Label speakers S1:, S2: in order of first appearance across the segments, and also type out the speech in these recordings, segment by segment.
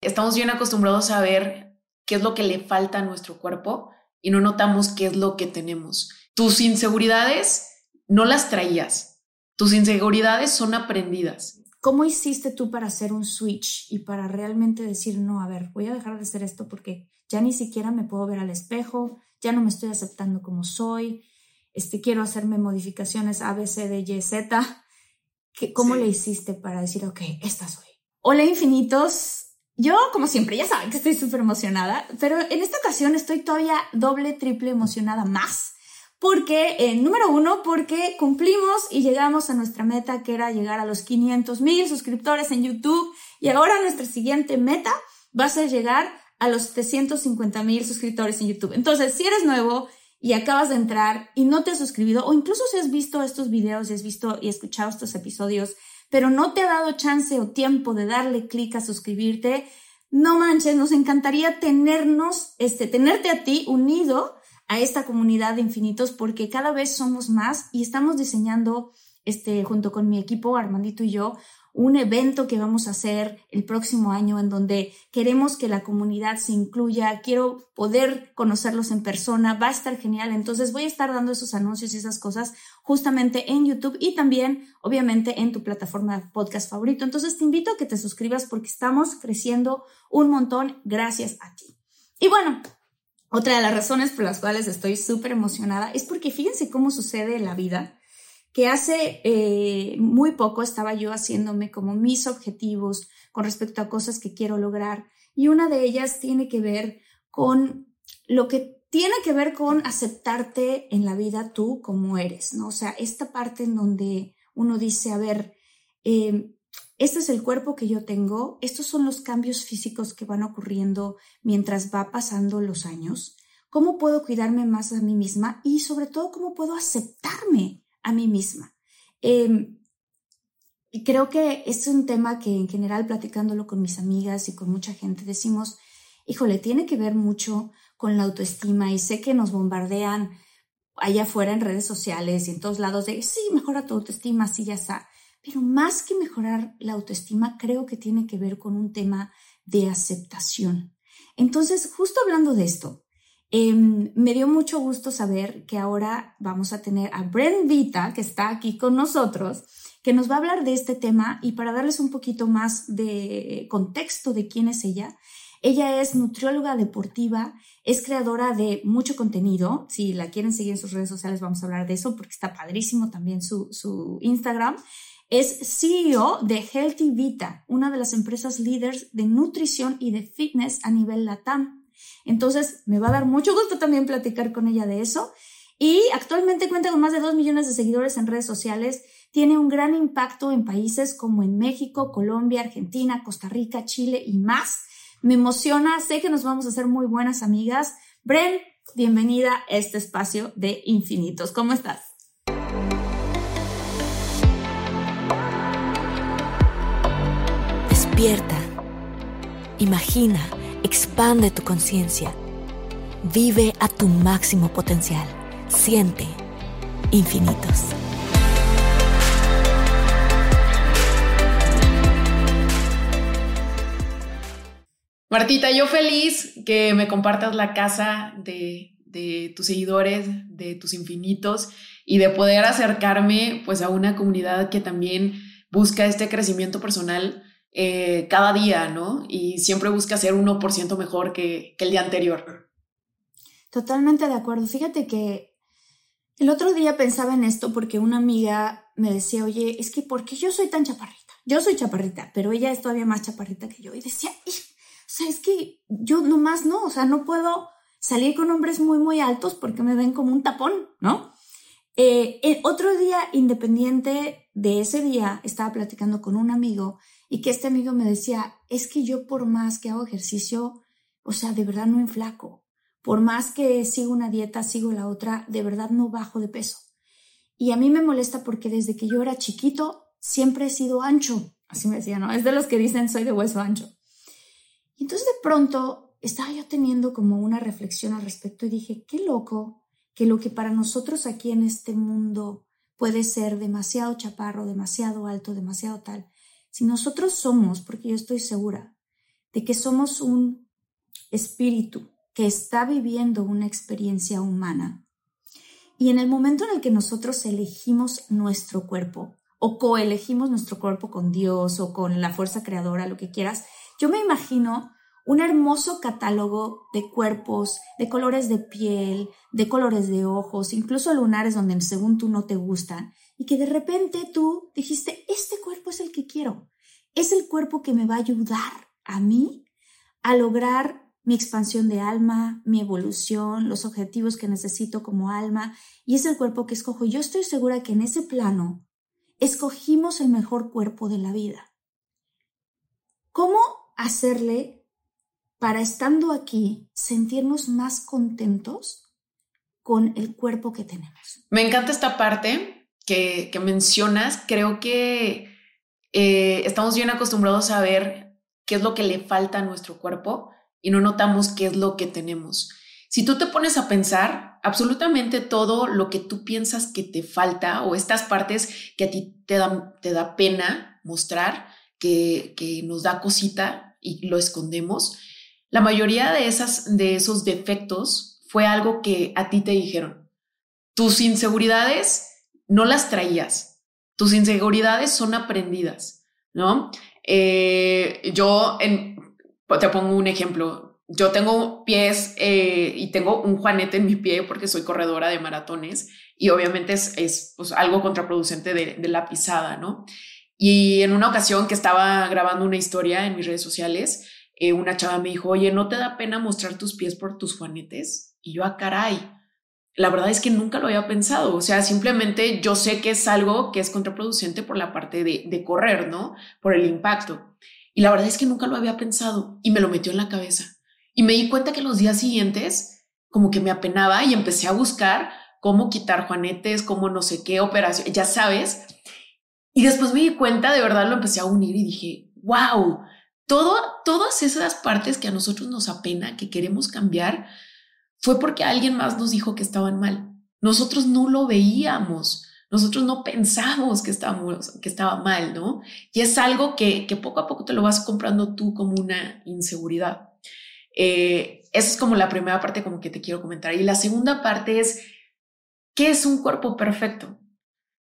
S1: Estamos bien acostumbrados a ver qué es lo que le falta a nuestro cuerpo y no notamos qué es lo que tenemos. Tus inseguridades no las traías. Tus inseguridades son aprendidas.
S2: ¿Cómo hiciste tú para hacer un switch y para realmente decir, no, a ver, voy a dejar de hacer esto porque ya ni siquiera me puedo ver al espejo, ya no me estoy aceptando como soy, este, quiero hacerme modificaciones A, B, C, D, Y, Z? ¿Cómo
S1: Sí.
S2: le hiciste para decir, ok, esta soy? Hola infinitos, yo, como siempre, ya saben que estoy súper emocionada, pero en esta ocasión estoy todavía doble, triple emocionada más. Porque, eh, número uno, porque cumplimos y llegamos a nuestra meta, que era llegar a los 500 mil suscriptores en YouTube. Y ahora nuestra siguiente meta va a ser llegar a los 750 mil suscriptores en YouTube. Entonces, si eres nuevo y acabas de entrar y no te has suscribido, o incluso si has visto estos videos y has visto y escuchado estos episodios, pero no te ha dado chance o tiempo de darle clic a suscribirte, no manches, nos encantaría tenernos, este, tenerte a ti unido a esta comunidad de infinitos porque cada vez somos más y estamos diseñando, este, junto con mi equipo, Armandito y yo, un evento que vamos a hacer el próximo año en donde queremos que la comunidad se incluya, quiero poder conocerlos en persona, va a estar genial, entonces voy a estar dando esos anuncios y esas cosas justamente en YouTube y también obviamente en tu plataforma de podcast favorito. Entonces te invito a que te suscribas porque estamos creciendo un montón gracias a ti. Y bueno, otra de las razones por las cuales estoy súper emocionada es porque fíjense cómo sucede en la vida que hace eh, muy poco estaba yo haciéndome como mis objetivos con respecto a cosas que quiero lograr y una de ellas tiene que ver con lo que tiene que ver con aceptarte en la vida tú como eres, ¿no? O sea, esta parte en donde uno dice, a ver, eh, este es el cuerpo que yo tengo, estos son los cambios físicos que van ocurriendo mientras va pasando los años, cómo puedo cuidarme más a mí misma y sobre todo cómo puedo aceptarme a mí misma. Y creo que es un tema que en general platicándolo con mis amigas y con mucha gente decimos, híjole, tiene que ver mucho con la autoestima y sé que nos bombardean allá afuera en redes sociales y en todos lados de, sí, mejora tu autoestima, sí, ya está. Pero más que mejorar la autoestima, creo que tiene que ver con un tema de aceptación. Entonces, justo hablando de esto, eh, me dio mucho gusto saber que ahora vamos a tener a Bren Vita, que está aquí con nosotros, que nos va a hablar de este tema y para darles un poquito más de contexto de quién es ella. Ella es nutrióloga deportiva, es creadora de mucho contenido. Si la quieren seguir en sus redes sociales, vamos a hablar de eso porque está padrísimo también su, su Instagram. Es CEO de Healthy Vita, una de las empresas líderes de nutrición y de fitness a nivel LATAM. Entonces, me va a dar mucho gusto también platicar con ella de eso. Y actualmente cuenta con más de 2 millones de seguidores en redes sociales. Tiene un gran impacto en países como en México, Colombia, Argentina, Costa Rica, Chile y más. Me emociona, sé que nos vamos a hacer muy buenas amigas. Bren, bienvenida a este espacio de infinitos. ¿Cómo estás?
S3: Despierta. Imagina, expande tu conciencia. Vive a tu máximo potencial. Siente infinitos.
S1: Martita, yo feliz que me compartas la casa de, de, tus seguidores, de tus infinitos y de poder acercarme pues a una comunidad que también busca este crecimiento personal eh, cada día, ¿no? Y siempre busca ser 1% mejor que, el día anterior.
S2: Totalmente de acuerdo. Fíjate que el otro día pensaba en esto porque una amiga me decía, oye, es que ¿por qué yo soy tan chaparrita? Yo soy chaparrita, pero ella es todavía más chaparrita que yo. Y decía, o sea, es que yo nomás no, o sea, no puedo salir con hombres muy, muy altos porque me ven como un tapón, ¿no? Eh, el otro día, independiente de ese día, estaba platicando con un amigo y que este amigo me decía, es que yo por más que hago ejercicio, o sea, de verdad no enflaco. Por más que sigo una dieta, sigo la otra, de verdad no bajo de peso. Y a mí me molesta porque desde que yo era chiquito siempre he sido ancho. Así me decía, ¿no? Es de los que dicen soy de hueso ancho. Y entonces de pronto estaba yo teniendo como una reflexión al respecto y dije, qué loco que lo que para nosotros aquí en este mundo puede ser demasiado chaparro, demasiado alto, demasiado tal, si nosotros somos, porque yo estoy segura de que somos un espíritu que está viviendo una experiencia humana, y en el momento en el que nosotros elegimos nuestro cuerpo o coelegimos nuestro cuerpo con Dios o con la fuerza creadora, lo que quieras, yo me imagino un hermoso catálogo de cuerpos, de colores de piel, de colores de ojos, incluso lunares donde según tú no te gustan, y que de repente tú dijiste, este cuerpo es el que quiero, es el cuerpo que me va a ayudar a mí a lograr mi expansión de alma, mi evolución, los objetivos que necesito como alma, y es el cuerpo que escojo. Yo estoy segura que en ese plano escogimos el mejor cuerpo de la vida. ¿Cómo hacerle para estando aquí sentirnos más contentos con el cuerpo que tenemos?
S1: Me encanta esta parte que, mencionas, creo que eh, estamos bien acostumbrados a ver qué es lo que le falta a nuestro cuerpo y no notamos qué es lo que tenemos. Si tú te pones a pensar, absolutamente todo lo que tú piensas que te falta o estas partes que a ti te da, te da pena mostrar, que, que nos da cosita y lo escondemos, la mayoría de, esas, de esos defectos fue algo que a ti te dijeron. Tus inseguridades no las traías. Tus inseguridades son aprendidas, ¿no? Eh, yo, en, te pongo un ejemplo. Yo tengo pies eh, y tengo un juanete en mi pie porque soy corredora de maratones y obviamente es, es pues, algo contraproducente de, la pisada, ¿no? Y en una ocasión que estaba grabando una historia en mis redes sociales, eh, una chava me dijo, oye, ¿no te da pena mostrar tus pies por tus juanetes? Y yo, ah, caray, la verdad es que nunca lo había pensado. O sea, simplemente yo sé que es algo que es contraproducente por la parte de, correr, ¿no? Por el impacto. Y la verdad es que nunca lo había pensado y me lo metió en la cabeza. Y me di cuenta que los días siguientes como que me apenaba y empecé a buscar cómo quitar juanetes, cómo no sé qué operación, ya sabes. Y después me di cuenta, de verdad lo empecé a unir y dije, wow, todo, todas esas partes que a nosotros nos apena, que queremos cambiar, fue porque alguien más nos dijo que estaban mal. Nosotros no lo veíamos, nosotros no pensamos que, estábamos, que estaba mal, ¿no? Y es algo que, poco a poco te lo vas comprando tú como una inseguridad. Eh, esa es como la primera parte como que te quiero comentar. Y la segunda parte es, ¿qué es un cuerpo perfecto?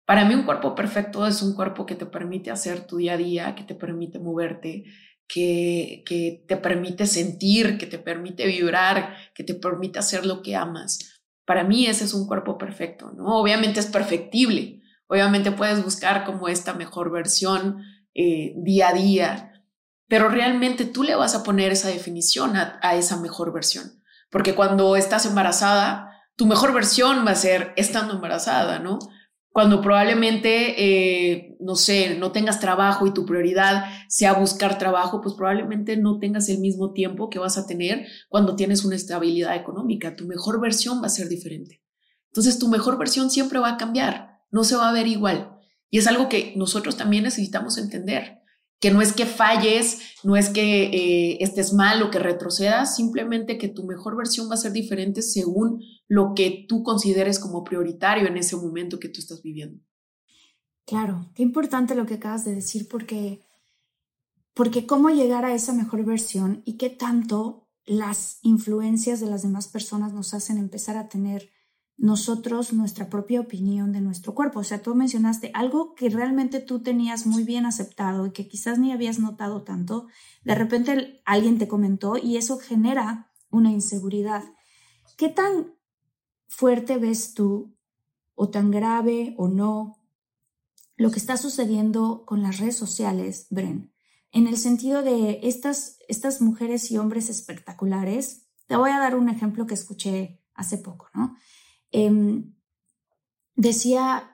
S1: Para mí un cuerpo perfecto es un cuerpo que te permite hacer tu día a día, que te permite moverte, que, te permite sentir, que te permite vibrar, que te permite hacer lo que amas. Para mí ese es un cuerpo perfecto, ¿no? Obviamente es perfectible, obviamente puedes buscar como esta mejor versión eh, día a día, pero realmente tú le vas a poner esa definición a esa mejor versión, porque cuando estás embarazada, tu mejor versión va a ser estando embarazada, ¿no? Cuando probablemente, eh, no sé, no tengas trabajo y tu prioridad sea buscar trabajo, pues probablemente no tengas el mismo tiempo que vas a tener cuando tienes una estabilidad económica. Tu mejor versión va a ser diferente. Entonces, tu mejor versión siempre va a cambiar, no se va a ver igual. Y es algo que nosotros también necesitamos entender que no es que falles, no es que eh, estés mal o que retrocedas, simplemente que tu mejor versión va a ser diferente según lo que tú consideres como prioritario en ese momento que tú estás viviendo.
S2: Claro, qué importante lo que acabas de decir porque porque cómo llegar a esa mejor versión y qué tanto las influencias de las demás personas nos hacen empezar a tener nosotros nuestra propia opinión de nuestro cuerpo. O sea, tú mencionaste algo que realmente tú tenías muy bien aceptado y que quizás ni habías notado tanto. De repente alguien te comentó y eso genera una inseguridad. ¿Qué tan fuerte ves tú o tan grave o no lo que está sucediendo con las redes sociales, Bren? En el sentido de estas, estas mujeres y hombres espectaculares. Te voy a dar un ejemplo que escuché hace poco, ¿no? Em, decía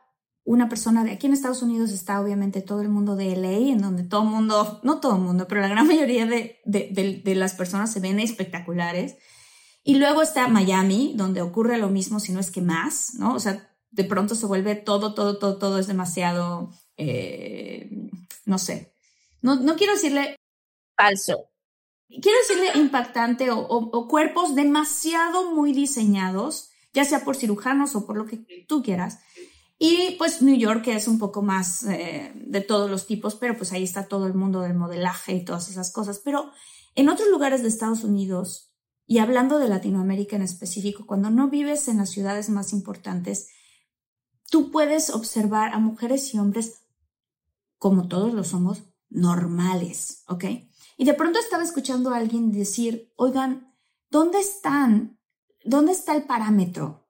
S2: una persona de aquí en Estados Unidos está obviamente todo el mundo de LA, en donde todo el mundo, no todo el mundo, pero la gran mayoría de, de, las personas se ven espectaculares. Y luego está Miami, donde ocurre lo mismo, si no es que más, ¿no? O sea, de pronto se vuelve todo, todo, todo, todo es demasiado, eh, no sé, no, no quiero decirle falso, quiero decirle impactante o, o cuerpos demasiado muy diseñados ya sea por cirujanos o por lo que tú quieras. Y pues New York, es un poco más eh, de todos los tipos, pero pues ahí está todo el mundo del modelaje y todas esas cosas. Pero en otros lugares de Estados Unidos, y hablando de Latinoamérica en específico, cuando no vives en las ciudades más importantes, tú puedes observar a mujeres y hombres, como todos lo somos, normales, ¿ok? Y de pronto estaba escuchando a alguien decir, oigan, ¿dónde están ¿dónde está el parámetro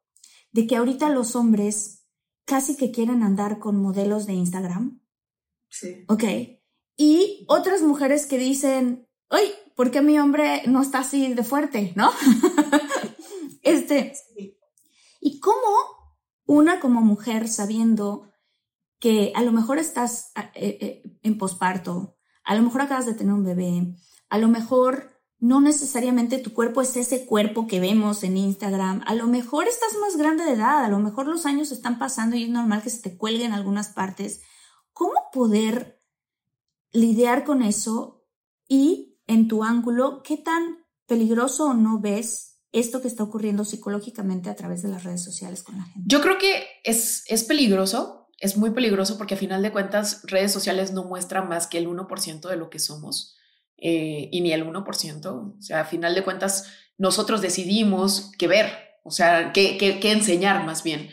S2: de que ahorita los hombres casi que quieren andar con modelos de Instagram?
S1: Sí.
S2: Ok. Y otras mujeres que dicen, ¡ay! ¿Por qué mi hombre no está así de fuerte? ¿No? este. ¿Y cómo una como mujer sabiendo que a lo mejor estás eh, eh, en posparto, a lo mejor acabas de tener un bebé, a lo mejor no necesariamente tu cuerpo es ese cuerpo que vemos en Instagram. A lo mejor estás más grande de edad, a lo mejor los años están pasando y es normal que se te cuelgue en algunas partes. ¿Cómo poder lidiar con eso y en tu ángulo, qué tan peligroso o no ves esto que está ocurriendo psicológicamente a través de las redes sociales con la gente?
S1: Yo creo que es, es peligroso, es muy peligroso porque a final de cuentas redes sociales no muestran más que el 1% de lo que somos eh, y ni el 1%. O sea, a final de cuentas, nosotros decidimos qué ver, o sea, qué, qué, enseñar más bien.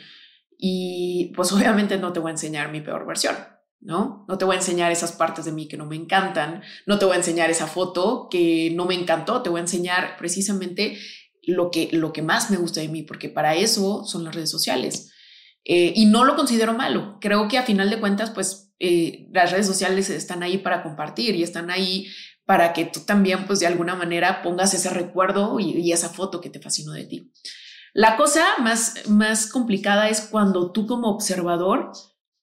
S1: Y pues obviamente no te voy a enseñar mi peor versión, ¿no? No te voy a enseñar esas partes de mí que no me encantan, no te voy a enseñar esa foto que no me encantó, te voy a enseñar precisamente lo que, lo que más me gusta de mí, porque para eso son las redes sociales. Eh, y no lo considero malo. Creo que a final de cuentas, pues eh, las redes sociales están ahí para compartir y están ahí para que tú también, pues de alguna manera, pongas ese recuerdo y, esa foto que te fascinó de ti. La cosa más, más complicada es cuando tú como observador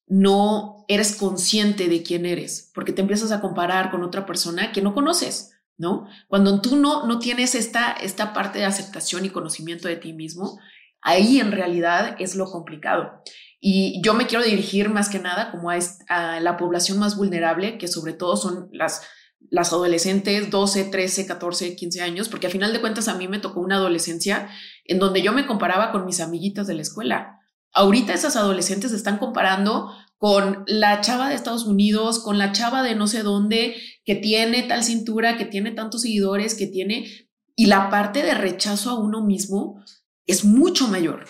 S1: no eres consciente de quién eres, porque te empiezas a comparar con otra persona que no conoces, ¿no? Cuando tú no, no tienes esta, esta parte de aceptación y conocimiento de ti mismo, ahí en realidad es lo complicado. Y yo me quiero dirigir más que nada como a, a la población más vulnerable, que sobre todo son las las adolescentes 12, 13, 14, 15 años, porque a final de cuentas a mí me tocó una adolescencia en donde yo me comparaba con mis amiguitas de la escuela. Ahorita esas adolescentes se están comparando con la chava de Estados Unidos, con la chava de no sé dónde, que tiene tal cintura, que tiene tantos seguidores, que tiene... Y la parte de rechazo a uno mismo es mucho mayor.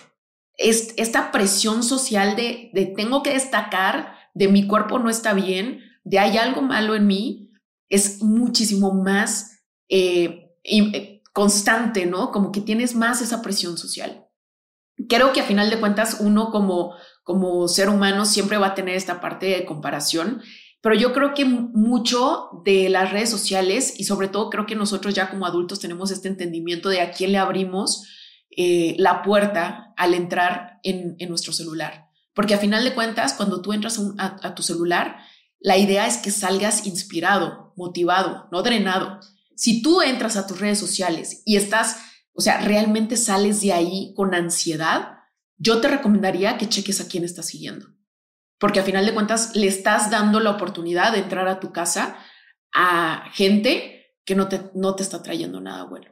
S1: Es esta presión social de, de tengo que destacar, de mi cuerpo no está bien, de hay algo malo en mí, es muchísimo más eh, eh, constante, ¿no? Como que tienes más esa presión social. Creo que a final de cuentas uno como, como ser humano siempre va a tener esta parte de comparación, pero yo creo que mucho de las redes sociales y sobre todo creo que nosotros ya como adultos tenemos este entendimiento de a quién le abrimos eh, la puerta al entrar en, nuestro celular. Porque a final de cuentas, cuando tú entras a tu celular, la idea es que salgas inspirado, motivado, no drenado. Si tú entras a tus redes sociales y estás, o sea, realmente sales de ahí con ansiedad, yo te recomendaría que cheques a quién estás siguiendo. Porque a final de cuentas le estás dando la oportunidad de entrar a tu casa a gente que no te, no te está trayendo nada bueno.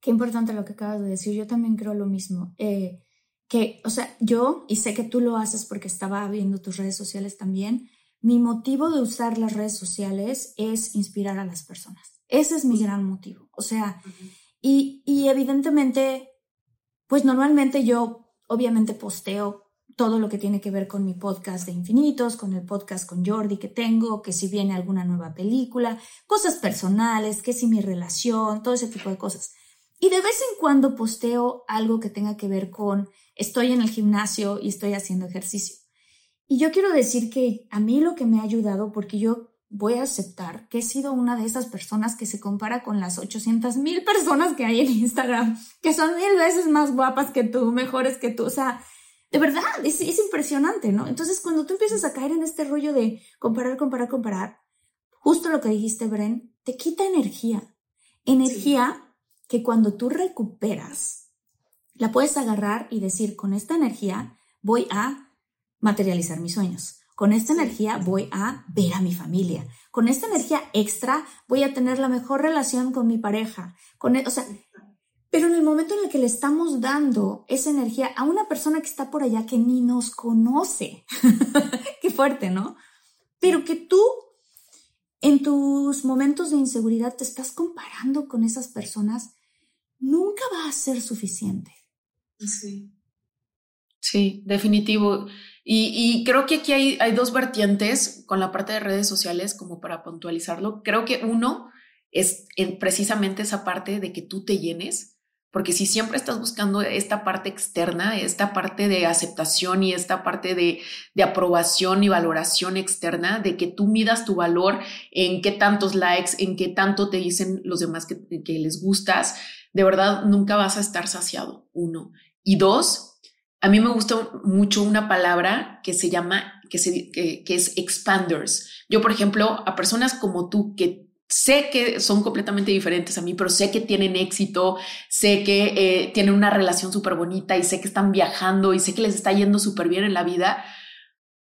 S2: Qué importante lo que acabas de decir. Yo también creo lo mismo. Eh, que, o sea, yo, y sé que tú lo haces porque estaba viendo tus redes sociales también, mi motivo de usar las redes sociales es inspirar a las personas. Ese es mi gran motivo. O sea, y, evidentemente pues normalmente yo obviamente posteo todo lo que tiene que ver con mi podcast de infinitos, con el podcast con Jordi que tengo, que si viene alguna nueva película, cosas personales, que si mi relación, todo ese tipo de cosas. Y de vez en cuando posteo algo que tenga que ver con estoy en el gimnasio y estoy haciendo ejercicio. Y yo quiero decir que a mí lo que me ha ayudado, porque yo voy a aceptar que he sido una de esas personas que se compara con las 800 mil personas que hay en Instagram, que son mil veces más guapas que tú, mejores que tú. O sea, de verdad, es, es impresionante, ¿no? Entonces, cuando tú empiezas a caer en este rollo de comparar, comparar, comparar, justo lo que dijiste, Bren, te quita energía. Energía que cuando tú recuperas, la puedes agarrar y decir, con esta energía voy a materializar mis sueños. Con esta energía voy a ver a mi familia. Con esta energía extra voy a tener la mejor relación con mi pareja. Con, e, o sea, pero en el momento en el que le estamos dando esa energía a una persona que está por allá que ni nos conoce, qué fuerte, ¿no? Pero que tú en tus momentos de inseguridad te estás comparando con esas personas, nunca va a ser suficiente.
S1: Sí. Sí, definitivo. Y, creo que aquí hay, hay dos vertientes con la parte de redes sociales, como para puntualizarlo. Creo que uno es precisamente esa parte de que tú te llenes porque si siempre estás buscando esta parte externa, esta parte de aceptación y esta parte de, aprobación y valoración externa, de que tú midas tu valor en qué tantos likes, en qué tanto te dicen los demás que, les gustas, de verdad nunca vas a estar saciado, uno. Y dos, a mí me gusta mucho una palabra que se llama, que, es expanders. Yo, por ejemplo, a personas como tú que sé que son completamente diferentes a mí, pero sé que tienen éxito, sé que eh, tienen una relación súper bonita y sé que están viajando y sé que les está yendo súper bien en la vida.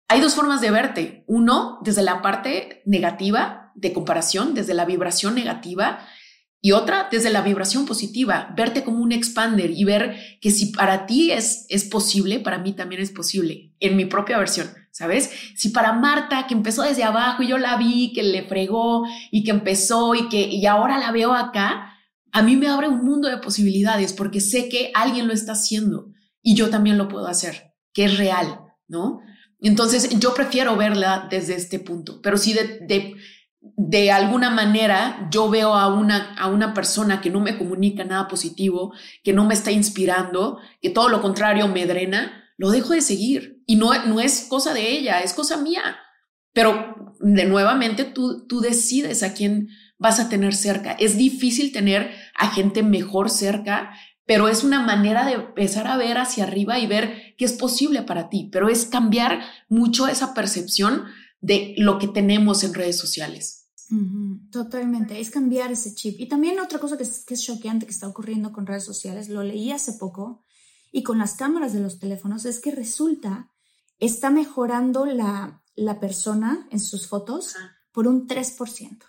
S1: Hay dos formas de verte. Uno, desde la parte negativa de comparación, desde la vibración negativa, y otra desde la vibración positiva, verte como un expander y ver que si para ti es, es posible, para mí también es posible, en mi propia versión, ¿sabes? Si para Marta, que empezó desde abajo y yo la vi, que le fregó y que empezó y que y ahora la veo acá, a mí me abre un mundo de posibilidades porque sé que alguien lo está haciendo y yo también lo puedo hacer, que es real, ¿no? Entonces yo prefiero verla desde este punto, pero si de, de de alguna manera yo veo a una, a una persona que no me comunica nada positivo, que no me está inspirando, que todo lo contrario me drena, lo dejo de seguir. Y no, no es cosa de ella, es cosa mía. Pero de nuevamente tú, tú decides a quién vas a tener cerca. Es difícil tener a gente mejor cerca, pero es una manera de empezar a ver hacia arriba y ver qué es posible para ti, pero es cambiar mucho esa percepción de lo que tenemos en redes sociales.
S2: Totalmente, es cambiar ese chip. Y también otra cosa que es, que es choqueante que está ocurriendo con redes sociales, lo leí hace poco, y con las cámaras de los teléfonos, es que resulta, está mejorando la, la persona en sus fotos por un 3%.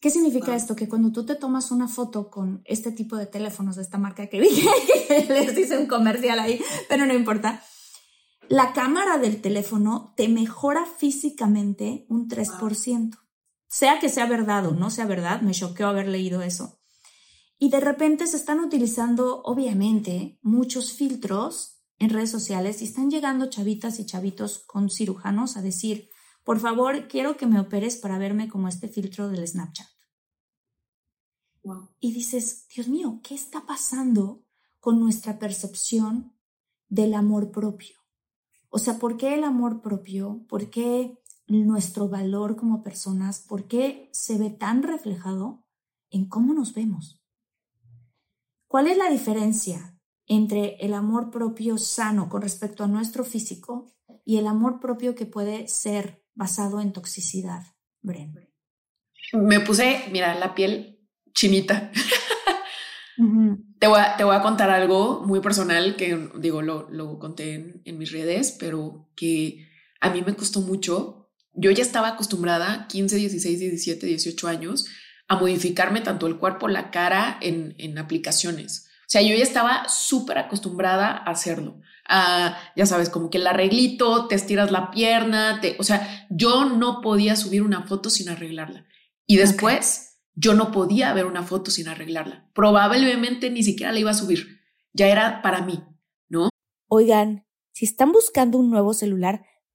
S2: ¿Qué significa esto? Que cuando tú te tomas una foto con este tipo de teléfonos de esta marca que dije, les hice un comercial ahí, pero no importa, la cámara del teléfono te mejora físicamente un 3%. Sea que sea verdad o no sea verdad, me choqueó haber leído eso. Y de repente se están utilizando, obviamente, muchos filtros en redes sociales y están llegando chavitas y chavitos con cirujanos a decir, por favor, quiero que me operes para verme como este filtro del Snapchat. Y dices, Dios mío, ¿qué está pasando con nuestra percepción del amor propio? O sea, ¿por qué el amor propio? ¿Por qué nuestro valor como personas? ¿Por qué se ve tan reflejado en cómo nos vemos? ¿Cuál es la diferencia entre el amor propio sano con respecto a nuestro físico y el amor propio que puede ser basado en toxicidad, Bren?
S1: Me puse, mira, la piel chinita. te, voy a, te, voy a, contar algo muy personal que, digo, lo, lo conté en, mis redes, pero que a mí me costó mucho. Yo ya estaba acostumbrada, 15, 16, 17, 18 años, a modificarme tanto el cuerpo, la cara en, en aplicaciones. O sea, yo ya estaba súper acostumbrada a hacerlo. A, ya sabes, como que el arreglito, te estiras la pierna, te, o sea, yo no podía subir una foto sin arreglarla. Y después yo no podía ver una foto sin arreglarla. Probablemente ni siquiera la iba a subir. ya era para mí, ¿no?
S2: Oigan, si están buscando un nuevo celular,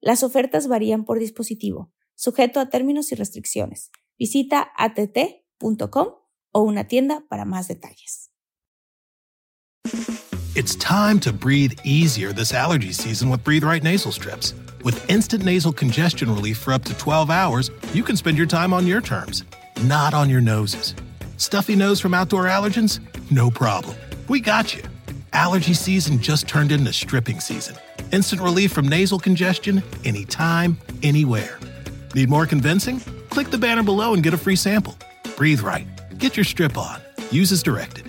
S2: Las ofertas varían por dispositivo, sujeto a términos y restricciones. Visita att.com o una tienda para más detalles.
S4: It's time to breathe easier this allergy season with Breathe Right nasal strips. With instant nasal congestion relief for up to 12 hours, you can spend your time on your terms, not on your noses. Stuffy nose from outdoor allergens? No problem. We got you. Allergy season just turned into stripping season. Instant relief from nasal congestion anytime, anywhere. Need more convincing? Click the banner below and get a free sample. Breathe right. Get your strip on. Use as directed.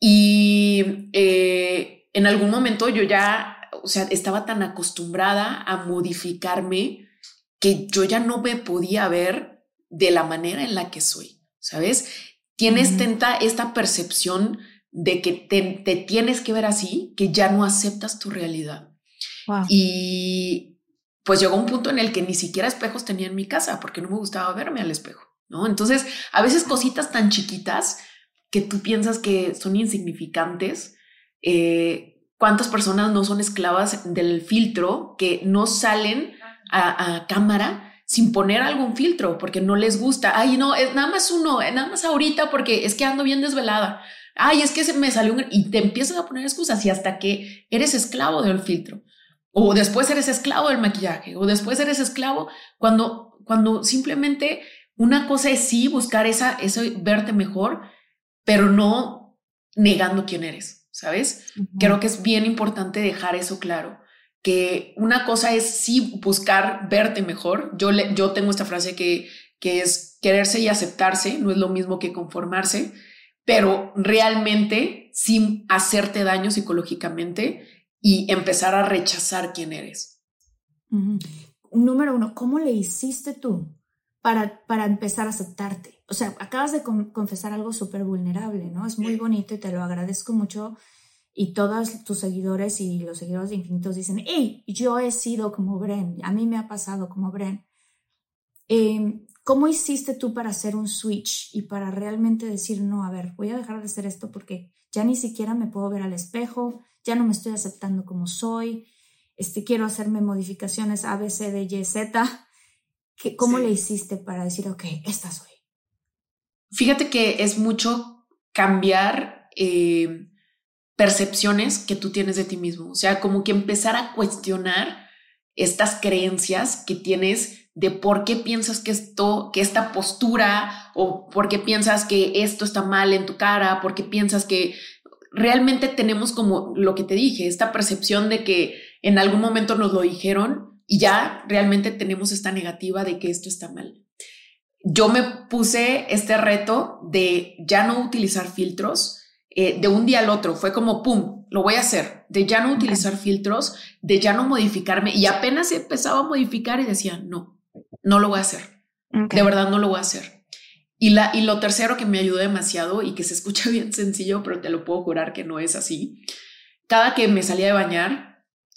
S1: Y eh, en algún momento yo ya, o sea, estaba tan acostumbrada a modificarme que yo ya no me podía ver de la manera en la que soy, ¿sabes? Tienes tenta esta percepción de que te, tienes que ver así, que ya no aceptas tu realidad. Y pues llegó un punto en el que ni siquiera espejos tenía en mi casa porque no me gustaba verme al espejo, ¿no? Entonces, a veces cositas tan chiquitas que tú piensas que son insignificantes. Eh, ¿Cuántas personas no son esclavas del filtro que no salen a, cámara sin poner algún filtro porque no les gusta? Ay, no, es nada más uno, nada más ahorita porque es que ando bien desvelada. Ay, es que se me salió un... Y te empiezas a poner excusas y hasta que eres esclavo del filtro. O después eres esclavo del maquillaje. O después eres esclavo cuando, cuando simplemente una cosa es sí buscar esa, eso, verte mejor, pero no negando quién eres, ¿sabes? Creo que es bien importante dejar eso claro, que una cosa es sí buscar verte mejor. Yo, le, yo tengo esta frase que, que es quererse y aceptarse, no es lo mismo que conformarse, pero realmente sin hacerte daño psicológicamente y empezar a rechazar quién eres.
S2: Número uno, ¿cómo le hiciste tú para, para empezar a aceptarte? o sea, acabas de confesar algo súper vulnerable, ¿no? Es muy bonito y te lo agradezco mucho. Y todos tus seguidores y los seguidores de infinitos dicen, hey, yo he sido como Bren, a mí me ha pasado como Bren. Em, ¿Cómo hiciste tú para hacer un switch y para realmente decir, no, a ver, voy a dejar de hacer esto porque ya ni siquiera me puedo ver al espejo, ya no me estoy aceptando como soy, este, quiero hacerme modificaciones A, B, C, D, Y, Z. ¿Cómo le hiciste para decir, ok, esta soy?
S1: Fíjate que es mucho cambiar eh, percepciones que tú tienes de ti mismo. O sea, como que empezar a cuestionar estas creencias que tienes de por qué piensas que esto, que esta postura o por qué piensas que esto está mal en tu cara, por qué piensas que realmente tenemos como lo que te dije, esta percepción de que en algún momento nos lo dijeron y ya realmente tenemos esta negativa de que esto está mal yo me puse este reto de ya no utilizar filtros eh, de un día al otro. Fue como, ¡pum!, lo voy a hacer. De ya no utilizar filtros, de ya no modificarme. Y apenas empezaba a modificar y decía, no, no lo voy a hacer. De verdad no lo voy a hacer. Y, la, y lo tercero que me ayudó demasiado y que se escucha bien sencillo, pero te lo puedo jurar que no es así. Cada que me salía de bañar,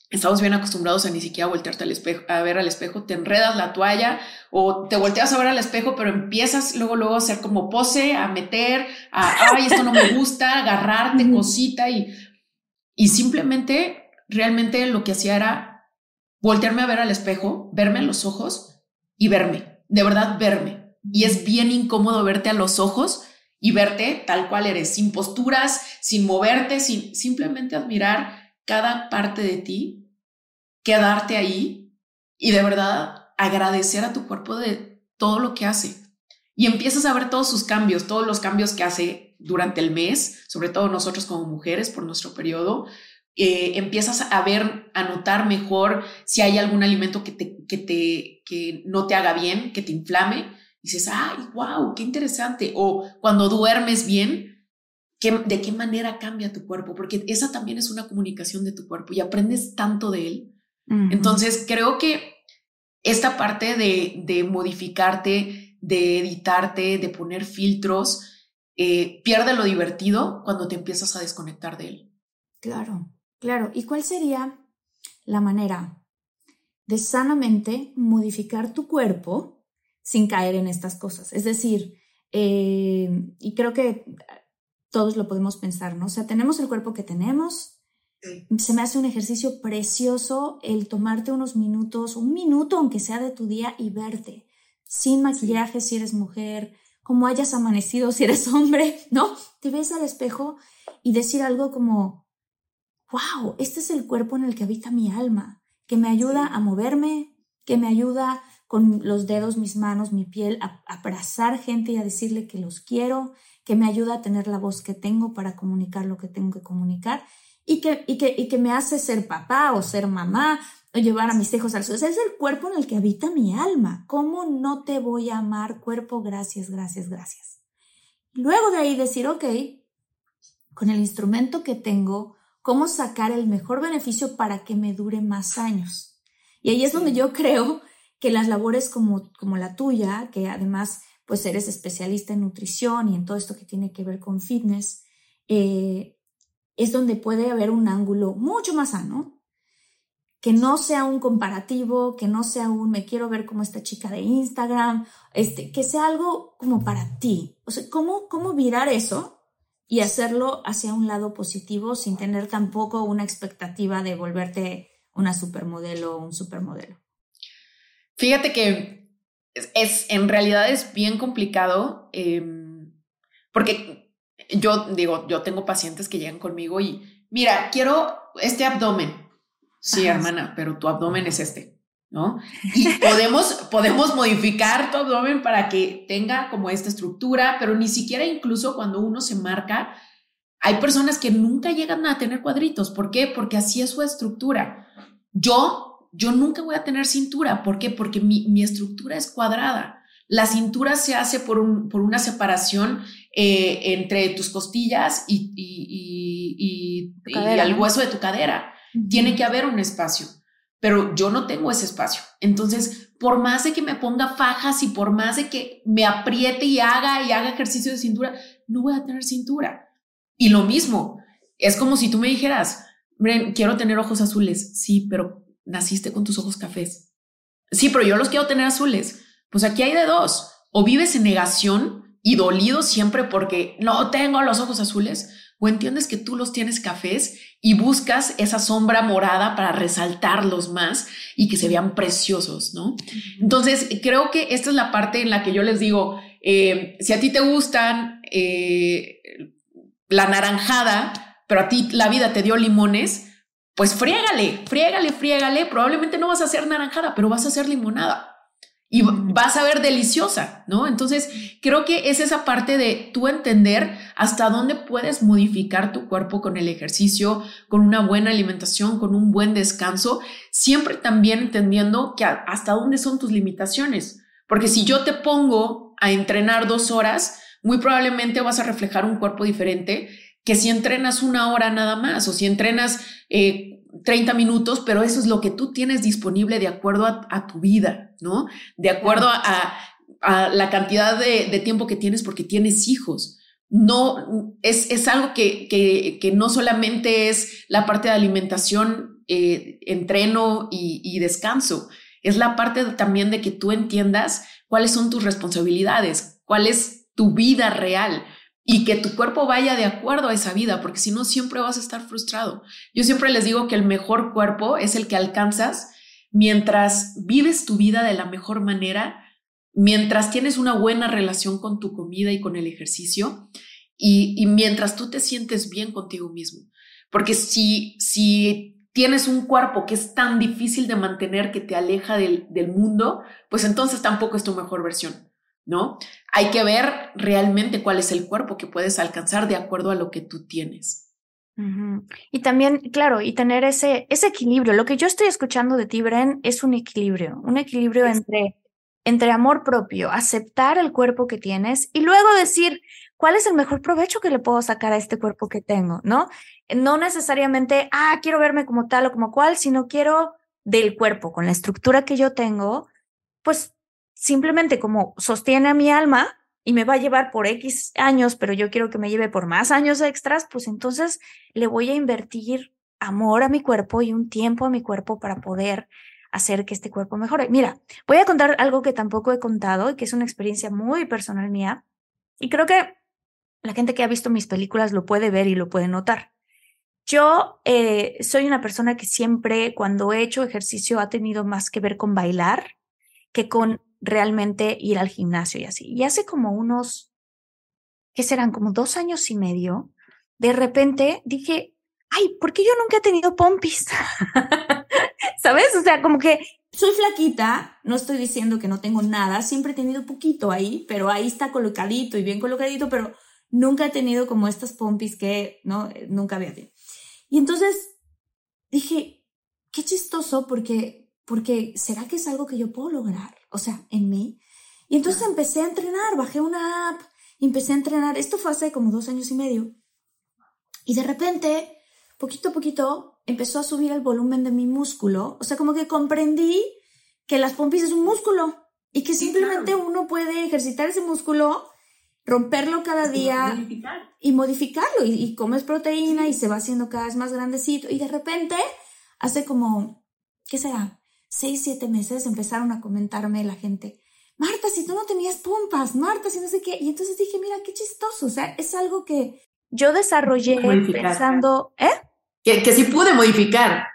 S1: estamos bien acostumbrados a ni siquiera voltearte al espejo, a ver al espejo, te enredas la toalla o te volteas a ver al espejo, pero empiezas luego, luego a hacer como pose, a meter, a, ay, esto no me gusta, agarrarte cosita y, y simplemente, realmente lo que hacía era voltearme a ver al espejo, verme a los ojos y verme, de verdad verme. Y es bien incómodo verte a los ojos y verte tal cual eres, sin posturas, sin moverte, sin simplemente admirar cada parte de ti, quedarte ahí y de verdad agradecer a tu cuerpo de todo lo que hace. Y empiezas a ver todos sus cambios, todos los cambios que hace durante el mes, sobre todo nosotros como mujeres por nuestro periodo. Eh, empiezas a ver, a notar mejor si hay algún alimento que, te, que, te, que no te haga bien, que te inflame. Dices, ay, wow, qué interesante. O cuando duermes bien, de qué manera cambia tu cuerpo, porque esa también es una comunicación de tu cuerpo y aprendes tanto de él. Entonces, creo que esta parte de, de, modificarte, de editarte, de poner filtros, eh, pierde lo divertido cuando te empiezas a desconectar de él.
S2: Claro, claro. ¿Y cuál sería la manera de sanamente modificar tu cuerpo sin caer en estas cosas? Es decir, eh, y creo que todos lo podemos pensar, ¿no? O sea, tenemos el cuerpo que tenemos. Se me hace un ejercicio precioso el tomarte unos minutos, un minuto aunque sea de tu día y verte sin maquillaje si eres mujer, como hayas amanecido si eres hombre, ¿no? Te ves al espejo y decir algo como, wow, este es el cuerpo en el que habita mi alma, que me ayuda a moverme, que me ayuda con los dedos, mis manos, mi piel, a abrazar gente y a decirle que los quiero, que me ayuda a tener la voz que tengo para comunicar lo que tengo que comunicar y que, y que, y que me hace ser papá o ser mamá o llevar a mis hijos al sur. es el cuerpo en el que habita mi alma. ¿Cómo no te voy a amar cuerpo? Gracias, gracias, gracias. Luego de ahí decir, ok, con el instrumento que tengo, ¿cómo sacar el mejor beneficio para que me dure más años? Y ahí es donde yo creo que las labores como, como la tuya, que además pues eres especialista en nutrición y en todo esto que tiene que ver con fitness, eh, es donde puede haber un ángulo mucho más sano, que no sea un comparativo, que no sea un me quiero ver como esta chica de Instagram, este, que sea algo como para ti. O sea, ¿cómo, cómo virar eso y hacerlo hacia un lado positivo sin tener tampoco una expectativa de volverte una supermodelo o un supermodelo?
S1: Fíjate que es, en realidad es bien complicado em, porque yo digo, yo tengo pacientes que llegan conmigo y mira, quiero este abdomen. Sí, hermana, pero tu abdomen es este, ¿no? Y podemos, podemos modificar tu abdomen para que tenga como esta estructura, pero ni siquiera incluso cuando uno se marca, hay personas que nunca llegan a tener cuadritos. ¿Por qué? Porque así es su estructura. Yo yo nunca voy a tener cintura. ¿Por qué? Porque mi, estructura es cuadrada. La cintura se hace por, un, por una separación eh, entre tus costillas y, y, el hueso de tu cadera. Tiene que haber un espacio, pero yo no tengo ese espacio. Entonces, por más de que me ponga fajas y por más de que me apriete y haga y haga ejercicio de cintura, no voy a tener cintura. Y lo mismo, es como si tú me dijeras, quiero tener ojos azules. Sí, pero naciste con tus ojos cafés. Sí, pero yo los quiero tener azules. Pues aquí hay de dos. O vives en negación y dolido siempre porque no tengo los ojos azules, o entiendes que tú los tienes cafés y buscas esa sombra morada para resaltarlos más y que se vean preciosos, ¿no? Entonces, creo que esta es la parte en la que yo les digo, eh, si a ti te gustan eh, la naranjada, pero a ti la vida te dio limones, pues friégale, friégale, friégale. Probablemente no vas a hacer naranjada, pero vas a hacer limonada y vas a ver deliciosa, ¿no? Entonces, creo que es esa parte de tú entender hasta dónde puedes modificar tu cuerpo con el ejercicio, con una buena alimentación, con un buen descanso, siempre también entendiendo que hasta dónde son tus limitaciones. Porque si yo te pongo a entrenar dos horas, muy probablemente vas a reflejar un cuerpo diferente que si entrenas una hora nada más o si entrenas 30 eh, minutos, pero eso es lo que tú tienes disponible de acuerdo a, tu vida, ¿no? De acuerdo a, la cantidad de, tiempo que tienes porque tienes hijos. No, es, es algo que, que, no solamente es la parte de alimentación, eh, entreno y descanso, es la parte también de que tú entiendas cuáles son tus responsabilidades, cuál es tu vida real y que tu cuerpo vaya de acuerdo a esa vida, porque si no, siempre vas a estar frustrado. Yo siempre les digo que el mejor cuerpo es el que alcanzas mientras vives tu vida de la mejor manera, mientras tienes una buena relación con tu comida y con el ejercicio y, mientras tú te sientes bien contigo mismo. Porque si, si tienes un cuerpo que es tan difícil de mantener que te aleja del, del mundo, pues entonces tampoco es tu mejor versión. ¿No? Hay que ver realmente cuál es el cuerpo que puedes alcanzar de acuerdo a lo que tú tienes.
S2: Y también, claro, y tener ese, ese equilibrio. Lo que yo estoy escuchando de ti, Bren, es un equilibrio, un equilibrio entre entre amor propio, aceptar el cuerpo que tienes y luego decir, ¿cuál es el mejor provecho que le puedo sacar a este cuerpo que tengo? ¿No? No necesariamente, ah, quiero verme como tal o como cual, sino quiero del cuerpo, con la estructura que yo tengo, pues simplemente como sostiene a mi alma y me va a llevar por X años, pero yo quiero que me lleve por más años extras, pues entonces le voy a invertir amor a mi cuerpo y un tiempo a mi cuerpo para poder hacer que este cuerpo mejore. Mira, voy a contar algo que tampoco he contado y que es una experiencia muy personal mía y creo que la gente que ha visto mis películas lo puede ver y lo puede notar. Yo eh, soy una persona que siempre cuando he hecho ejercicio ha tenido más que ver con bailar que con realmente ir al gimnasio y así. Y hace como unos, ¿qué serán? Como dos años y medio, de repente dije, ay, ¿por qué yo nunca he tenido pompis? ¿Sabes? O sea, como que soy flaquita, no estoy diciendo que no tengo nada, siempre he tenido poquito ahí, pero ahí está colocadito y bien colocadito, pero nunca he tenido como estas pompis que no, nunca había tenido. Y entonces dije, qué chistoso porque, porque ¿será que es algo que yo puedo lograr? O sea, en mí. Y entonces empecé a entrenar, bajé una app, empecé a entrenar. Esto fue hace como dos años y medio. Y de repente poquito a poquito empezó a subir el volumen de mi músculo. O sea, como que comprendí que las pompis es un músculo y que simplemente uno puede ejercitar ese músculo, romperlo cada día y modificarlo. Y, comes proteína y se va haciendo cada vez más grandecito. Y de repente, hace como, ¿qué será? Seis, siete meses empezaron a comentarme la gente. Marta, si tú no tenías pompas, Marta, si no sé qué. Y entonces dije, mira, qué chistoso. O sea, es algo que yo desarrollé pensando, ¿eh?
S1: Que, que sí pude modificar.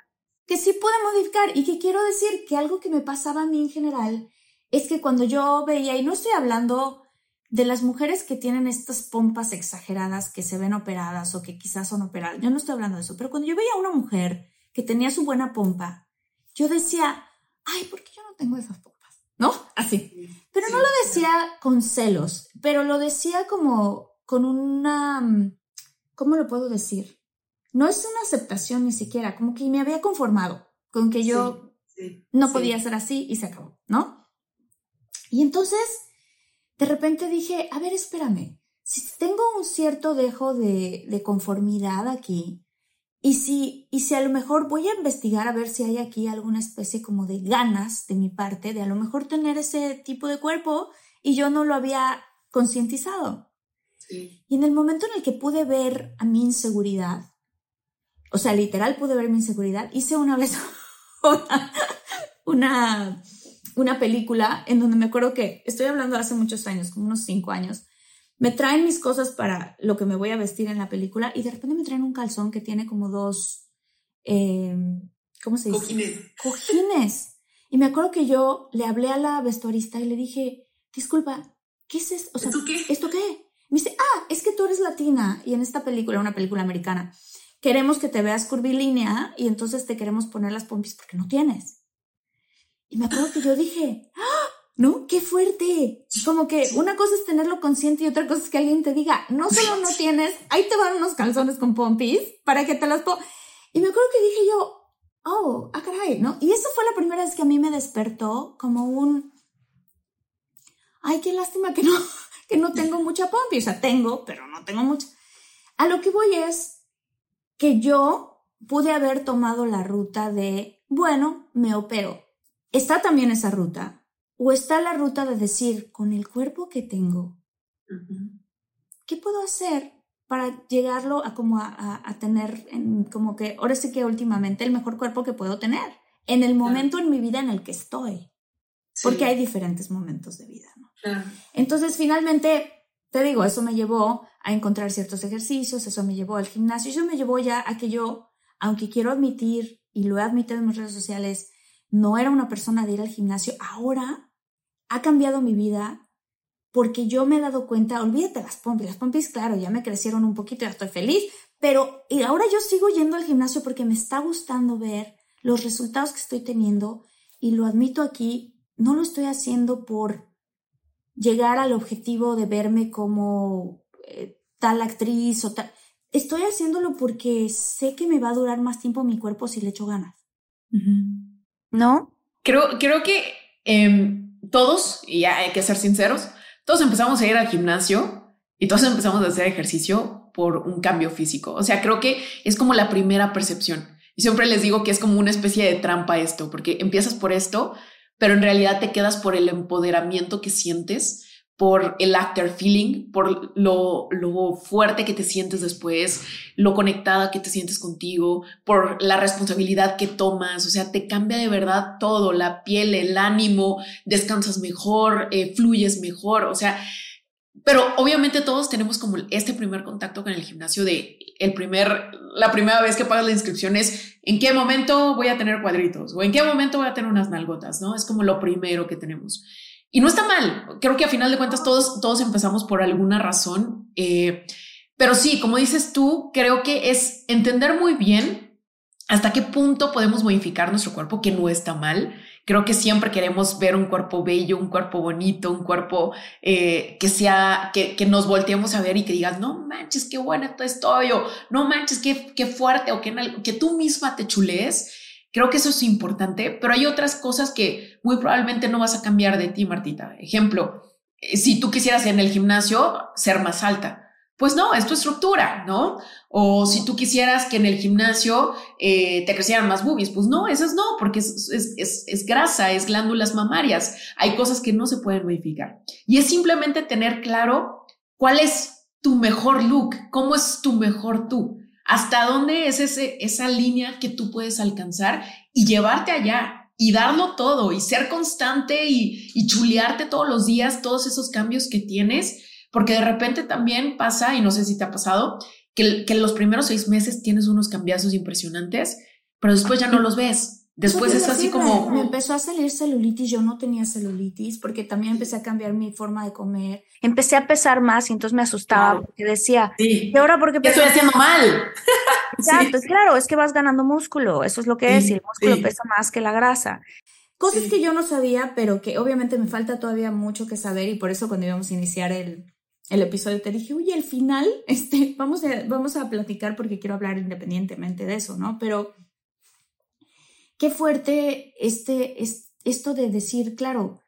S2: Que sí pude modificar y que quiero decir que algo que me pasaba a mí en general es que cuando yo veía, y no estoy hablando de las mujeres que tienen estas pompas exageradas que se ven operadas o que quizás son operadas, yo no estoy hablando de eso, pero cuando yo veía a una mujer que tenía su buena pompa, yo decía, ay, ¿por qué yo no tengo esas pompas? ¿No? Así. Pero no lo decía con celos, pero lo decía como con una ¿cómo lo puedo decir? No es una aceptación ni siquiera, como que me había conformado con que yo no podía ser así y se acabó, ¿no? Y entonces, de repente dije, a ver, espérame, si tengo un cierto dejo de, de conformidad aquí, y si, y si a lo mejor voy a investigar a ver si hay aquí alguna especie como de ganas de mi parte de a lo mejor tener ese tipo de cuerpo y yo no lo había concientizado. Y en el momento en el que pude ver a mi inseguridad, o sea, literal pude ver mi inseguridad, hice una vez una, una, película en donde me acuerdo que, estoy hablando hace muchos años, como unos cinco años, me traen mis cosas para lo que me voy a vestir en la película y de repente me traen un calzón que tiene como dos, eh, ¿cómo se dice?
S1: Cojines.
S2: Cojines. Y me acuerdo que yo le hablé a la vestuarista y le dije, disculpa, ¿qué es esto? O sea,
S1: ¿Esto qué?
S2: ¿Esto qué? Me dice, ah, es que tú eres latina y en esta película, una película americana, queremos que te veas curvilínea y entonces te queremos poner las pompis porque no tienes. Y me acuerdo que yo dije, ¡Ah! ¿No? ¡Qué fuerte! Como que una cosa es tenerlo consciente y otra cosa es que alguien te diga, no solo no tienes, ahí te van unos calzones con pompis para que te las pongas. Y me acuerdo que dije yo, oh, ah, caray, ¿no? Y eso fue la primera vez que a mí me despertó como un, ay, qué lástima que no, que no tengo mucha pompa, o sea, tengo, pero no tengo mucha. A lo que voy es que yo pude haber tomado la ruta de, bueno, me opero. Está también esa ruta. O está la ruta de decir, con el cuerpo que tengo, ¿qué puedo hacer para llegarlo a como a, tener, como que, ahora sí que últimamente, el mejor cuerpo que puedo tener? En el momento en mi vida en el que estoy. Porque hay diferentes momentos de vida. Entonces, finalmente, te digo, eso me llevó a encontrar ciertos ejercicios, eso me llevó al gimnasio, eso me llevó ya a que yo, aunque quiero admitir, y lo he admitido en mis redes sociales, no era una persona de ir al gimnasio, ahora ha cambiado mi vida porque yo me he dado cuenta, olvídate las pompis, las pompis, claro, ya me crecieron un poquito, ya estoy feliz, pero y ahora yo sigo yendo al gimnasio porque me está gustando ver los resultados que estoy teniendo y lo admito aquí, no lo estoy haciendo por llegar al objetivo de verme como eh, tal actriz o tal. Estoy haciéndolo porque sé que me va a durar más tiempo mi cuerpo si le echo ganas. ¿No?
S1: Creo, creo que em, todos, y hay que ser sinceros, todos empezamos a ir al gimnasio y todos empezamos a hacer ejercicio por un cambio físico. O sea, creo que es como la primera percepción. Y siempre les digo que es como una especie de trampa esto, porque empiezas por esto, pero en realidad te quedas por el empoderamiento que sientes por el after feeling, por lo, lo, fuerte que te sientes después, lo conectada que te sientes contigo, por la responsabilidad que tomas, o sea, te cambia de verdad todo, la piel, el ánimo, descansas mejor, eh, fluyes mejor, o sea, pero obviamente todos tenemos como este primer contacto con el gimnasio de el primer, la primera vez que pagas la inscripción es en qué momento voy a tener cuadritos o en qué momento voy a tener unas nalgotas, ¿no? Es como lo primero que tenemos. Y no está mal. Creo que a final de cuentas todos, todos empezamos por alguna razón. Eh, pero sí, como dices tú, creo que es entender muy bien hasta qué punto podemos modificar nuestro cuerpo, que no está mal. Creo que siempre queremos ver un cuerpo bello, un cuerpo bonito, un cuerpo eh, que sea, que, que, nos volteemos a ver y que digas, no manches, qué buena estoy, o no manches, qué, qué fuerte, o que, que tú misma te chulees. Creo que eso es importante, pero hay otras cosas que muy probablemente no vas a cambiar de ti, Martita. Ejemplo, eh, si tú quisieras en el gimnasio ser más alta, pues no, es tu estructura, ¿no? O si tú quisieras que en el gimnasio eh, te crecieran más boobies, pues no, esas no, porque es, es, es, grasa, es glándulas mamarias. Hay cosas que no se pueden modificar. Y es simplemente tener claro cuál es tu mejor look, cómo es tu mejor tú hasta dónde es ese, esa línea que tú puedes alcanzar y llevarte allá y darlo todo y ser constante y, chulearte todos los días, todos esos cambios que tienes, porque de repente también pasa, y no sé si te ha pasado, que, que los primeros seis meses tienes unos cambiazos impresionantes, pero después ya no los ves. Después es así como...
S2: Me empezó a salir celulitis, yo no tenía celulitis porque también empecé a cambiar mi forma de comer. Empecé a pesar más y entonces me asustaba porque decía,
S1: ¿y ahora porque Estoy haciendo mal.
S2: Exacto, claro, es que vas ganando músculo, eso es lo que es, y el músculo pesa más que la grasa. Cosas que yo no sabía, pero que obviamente me falta todavía mucho que saber y por eso cuando íbamos a iniciar el, el episodio te dije, oye, al final, este, vamos, a, vamos a platicar porque quiero hablar independientemente de eso, ¿no? Pero qué fuerte este, es, esto de decir, claro,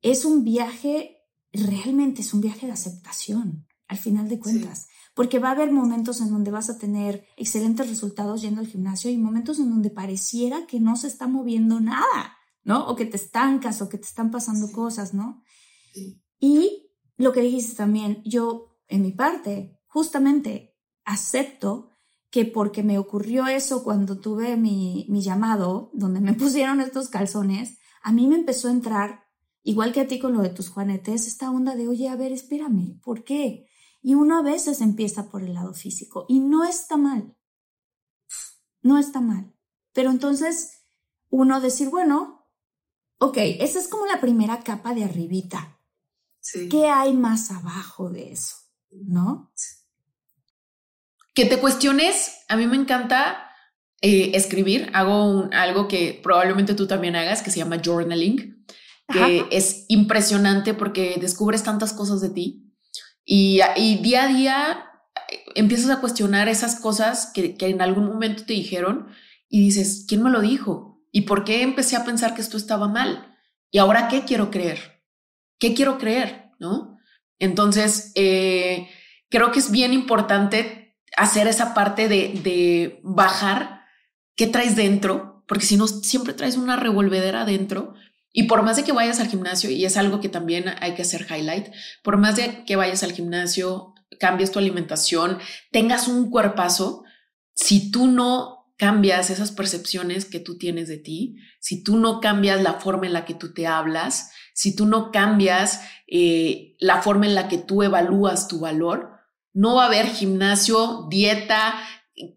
S2: es un viaje, realmente es un viaje de aceptación, al final de cuentas. Porque va a haber momentos en donde vas a tener excelentes resultados yendo al gimnasio y momentos en donde pareciera que no se está moviendo nada, ¿no? O que te estancas o que te están pasando cosas, ¿no? Y lo que dijiste también, yo en mi parte, justamente acepto que porque me ocurrió eso cuando tuve mi, mi llamado, donde me pusieron estos calzones, a mí me empezó a entrar, igual que a ti con lo de tus juanetes, esta onda de, oye, a ver, espérame, ¿por qué? Y uno a veces empieza por el lado físico y no está mal, no está mal. Pero entonces uno decir, bueno, ok, esa es como la primera capa de arribita. ¿Qué hay más abajo de eso? ¿No?
S1: Que te cuestiones, a mí me encanta eh, escribir, hago algo que probablemente tú también hagas, que se llama journaling, que es impresionante porque descubres tantas cosas de ti y, día a día eh, empiezas a cuestionar esas cosas que, que, en algún momento te dijeron y dices, ¿quién me lo dijo? ¿Y por qué empecé a pensar que esto estaba mal? ¿Y ahora qué quiero creer? ¿Qué quiero creer? ¿No? Entonces, eh, creo que es bien importante hacer esa parte de, de bajar qué traes dentro, porque si no, siempre traes una revolvedera dentro. Y por más de que vayas al gimnasio, y es algo que también hay que hacer highlight, por más de que vayas al gimnasio, cambies tu alimentación, tengas un cuerpazo, si tú no cambias esas percepciones que tú tienes de ti, si tú no cambias la forma en la que tú te hablas, si tú no cambias eh, la forma en la que tú evalúas tu valor, no va a haber gimnasio, dieta,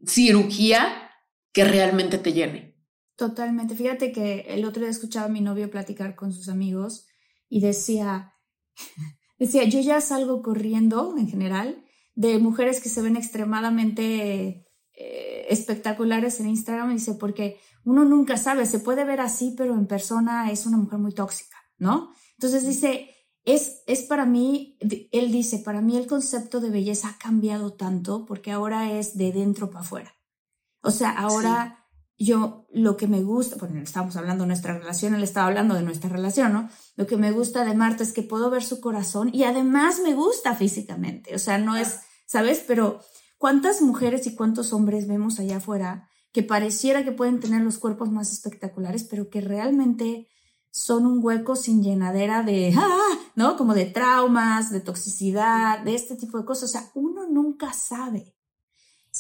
S1: cirugía que realmente te llene.
S2: Totalmente. Fíjate que el otro día escuchaba a mi novio platicar con sus amigos y decía, decía, yo ya salgo corriendo en general de mujeres que se ven extremadamente eh, espectaculares en Instagram, dice, porque uno nunca sabe, se puede ver así, pero en persona es una mujer muy tóxica, ¿no? Entonces dice, es, es para mí, él dice, para mí el concepto de belleza ha cambiado tanto porque ahora es de dentro para afuera. O sea, ahora yo lo que me gusta, porque estamos hablando de nuestra relación, él estaba hablando de nuestra relación, ¿no? Lo que me gusta de Marta es que puedo ver su corazón y además me gusta físicamente, o sea, no es, ¿sabes? Pero ¿cuántas mujeres y cuántos hombres vemos allá afuera que pareciera que pueden tener los cuerpos más espectaculares, pero que realmente son un hueco sin llenadera de, ¡ah! ¿no? Como de traumas, de toxicidad, de este tipo de cosas. O sea, uno nunca sabe.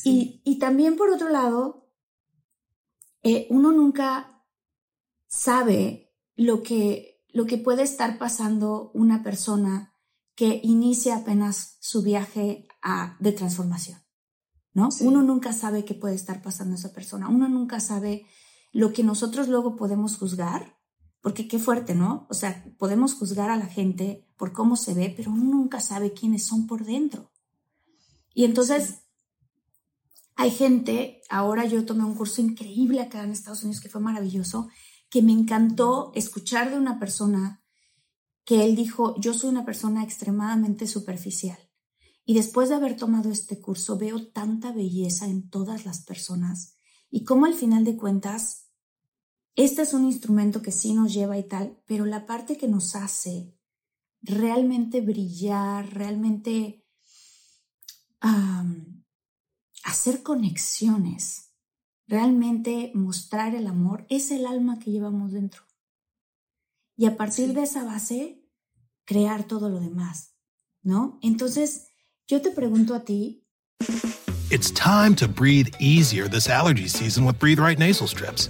S2: Y, y también por otro lado, eh, uno nunca sabe lo que, lo que puede estar pasando una persona que inicia apenas su viaje de transformación, ¿no? Uno nunca sabe qué puede estar pasando esa persona, uno nunca sabe lo que nosotros luego podemos juzgar, porque qué fuerte, ¿no? O sea, podemos juzgar a la gente por cómo se ve, pero uno nunca sabe quiénes son por dentro. Y entonces, hay gente, ahora yo tomé un curso increíble acá en Estados Unidos que fue maravilloso, que me encantó escuchar de una persona que él dijo, yo soy una persona extremadamente superficial. Y después de haber tomado este curso veo tanta belleza en todas las personas y cómo al final de cuentas, este es un instrumento que sí nos lleva y tal, pero la parte que nos hace realmente brillar, realmente hacer conexiones, realmente mostrar el amor, es el alma que llevamos dentro. Y a partir de esa base, crear todo lo demás, ¿no? Entonces, yo te pregunto a ti.
S4: It's time to breathe easier this allergy season with Breathe Right nasal strips.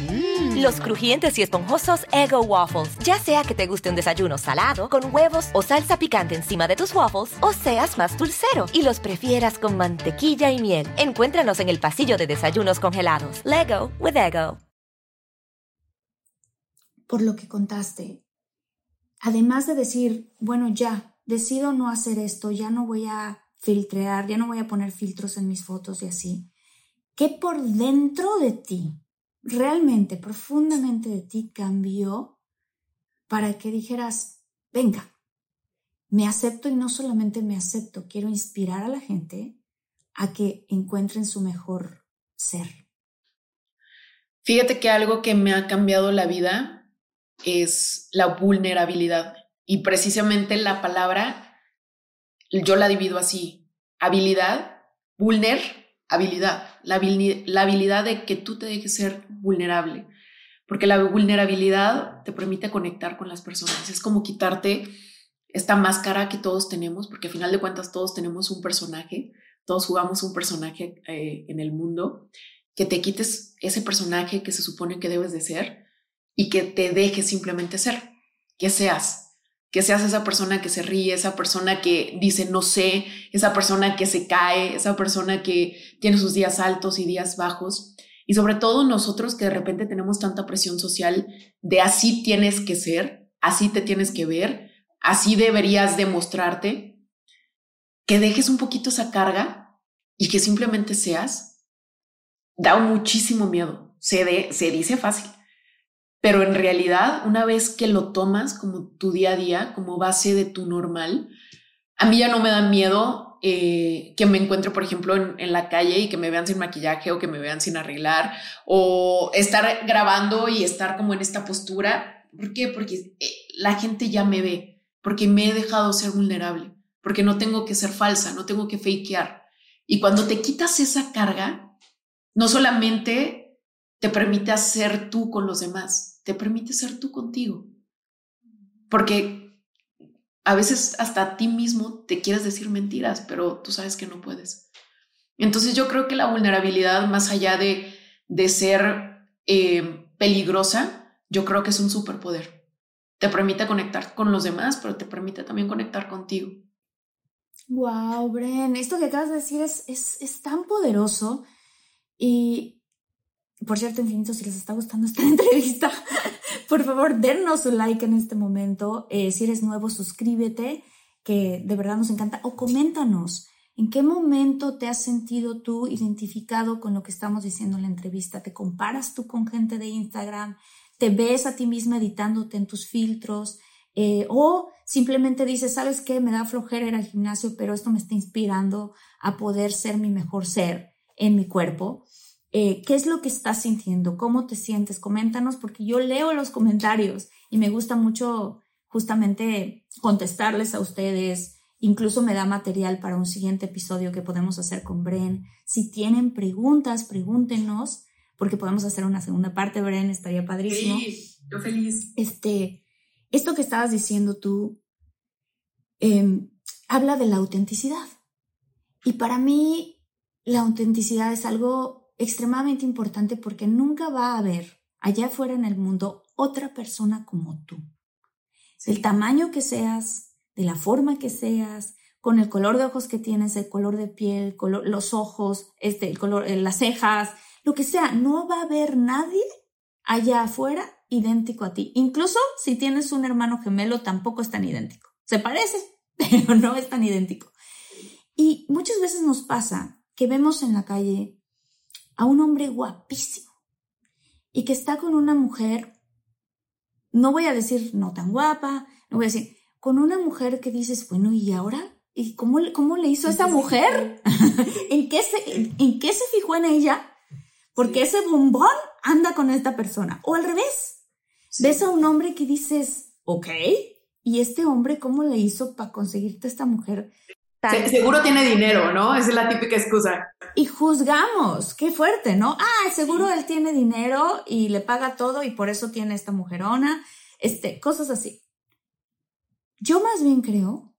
S3: Mm. Los crujientes y esponjosos Ego Waffles. Ya sea que te guste un desayuno salado, con huevos o salsa picante encima de tus waffles, o seas más dulcero y los prefieras con mantequilla y miel. Encuéntranos en el pasillo de desayunos congelados. Lego with Ego.
S2: Por lo que contaste, además de decir, bueno, ya, decido no hacer esto, ya no voy a filtrear, ya no voy a poner filtros en mis fotos y así, ¿qué por dentro de ti realmente, profundamente de ti cambió para que dijeras, venga, me acepto y no solamente me acepto, quiero inspirar a la gente a que encuentren su mejor ser.
S1: Fíjate que algo que me ha cambiado la vida es la vulnerabilidad y precisamente la palabra yo la divido así, habilidad, vulner, habilidad, la, habilidad de que tú te dejes ser vulnerable, porque la vulnerabilidad te permite conectar con las personas, es como quitarte esta máscara que todos tenemos, porque al final de cuentas todos tenemos un personaje, todos jugamos un personaje eh, en el mundo, que te quites ese personaje que se supone que debes de ser y que te dejes simplemente ser, que seas, que seas esa persona que se ríe, esa persona que dice no sé, esa persona que se cae, esa persona que tiene sus días altos y días bajos. Y sobre todo nosotros que de repente tenemos tanta presión social de así tienes que ser, así te tienes que ver, así deberías demostrarte, que dejes un poquito esa carga y que simplemente seas, da muchísimo miedo. Se, se dice fácil, pero en realidad, una vez que lo tomas como tu día a día, como base de tu normal, a mí ya no me da miedo eh, que me encuentre, por ejemplo, en, la calle y que me vean sin maquillaje o que me vean sin arreglar o estar grabando y estar como en esta postura. ¿Por qué? Porque eh, la gente ya me ve, porque me he dejado ser vulnerable, porque no tengo que ser falsa, no tengo que fakear. Y cuando te quitas esa carga, no solamente te permite hacer tú con los demás, te permite ser tú contigo. Porque a veces hasta a ti mismo te quieres decir mentiras, pero tú sabes que no puedes. Entonces yo creo que la vulnerabilidad, más allá de, de ser eh, peligrosa, yo creo que es un superpoder. Te permite conectar con los demás, pero te permite también conectar contigo.
S2: Wow, Bren, esto que acabas de decir es, es, es tan poderoso. Y por cierto, infinito, si les está gustando esta entrevista, por favor, dennos un like en este momento. Eh, si eres nuevo, suscríbete, que de verdad nos encanta. O coméntanos, ¿en qué momento te has sentido tú identificado con lo que estamos diciendo en la entrevista? ¿Te comparas tú con gente de Instagram? ¿Te ves a ti misma editándote en tus filtros? Eh, o simplemente dices, ¿sabes qué? Me da flojera ir al gimnasio, pero esto me está inspirando a poder ser mi mejor ser en mi cuerpo. Eh, ¿Qué es lo que estás sintiendo? ¿Cómo te sientes? Coméntanos porque yo leo los comentarios y me gusta mucho justamente contestarles a ustedes. Incluso me da material para un siguiente episodio que podemos hacer con Bren. Si tienen preguntas, pregúntenos porque podemos hacer una segunda parte, Bren, estaría padrísimo.
S1: Sí, yo feliz.
S2: Este, esto que estabas diciendo tú em, habla de la autenticidad. Y para mí, la autenticidad es algo extremadamente importante porque nunca va a haber allá afuera en el mundo otra persona como tú. Del tamaño que seas, de la forma que seas, con el color de ojos que tienes, el color de piel, los ojos, este, el color, eh, las cejas, lo que sea, no va a haber nadie allá afuera idéntico a ti. Incluso si tienes un hermano gemelo, tampoco es tan idéntico. Se parece, pero no es tan idéntico. Y muchas veces nos pasa que vemos en la calle a un hombre guapísimo y que está con una mujer, no voy a decir no tan guapa, no voy a decir, con una mujer que dices, bueno, ¿y ahora? ¿Y cómo, cómo le hizo a esa mujer? ¿En, qué se, ¿En qué se fijó en ella? Porque ese bombón anda con esta persona. O al revés, Ves a un hombre que dices, ok, ¿y este hombre cómo le hizo para conseguirte esta mujer?
S1: Seguro tiene dinero, ¿no? Esa es la típica excusa.
S2: Y juzgamos, qué fuerte, ¿no? Ah, seguro él tiene dinero y le paga todo y por eso tiene esta mujerona, este, cosas así. Yo más bien creo,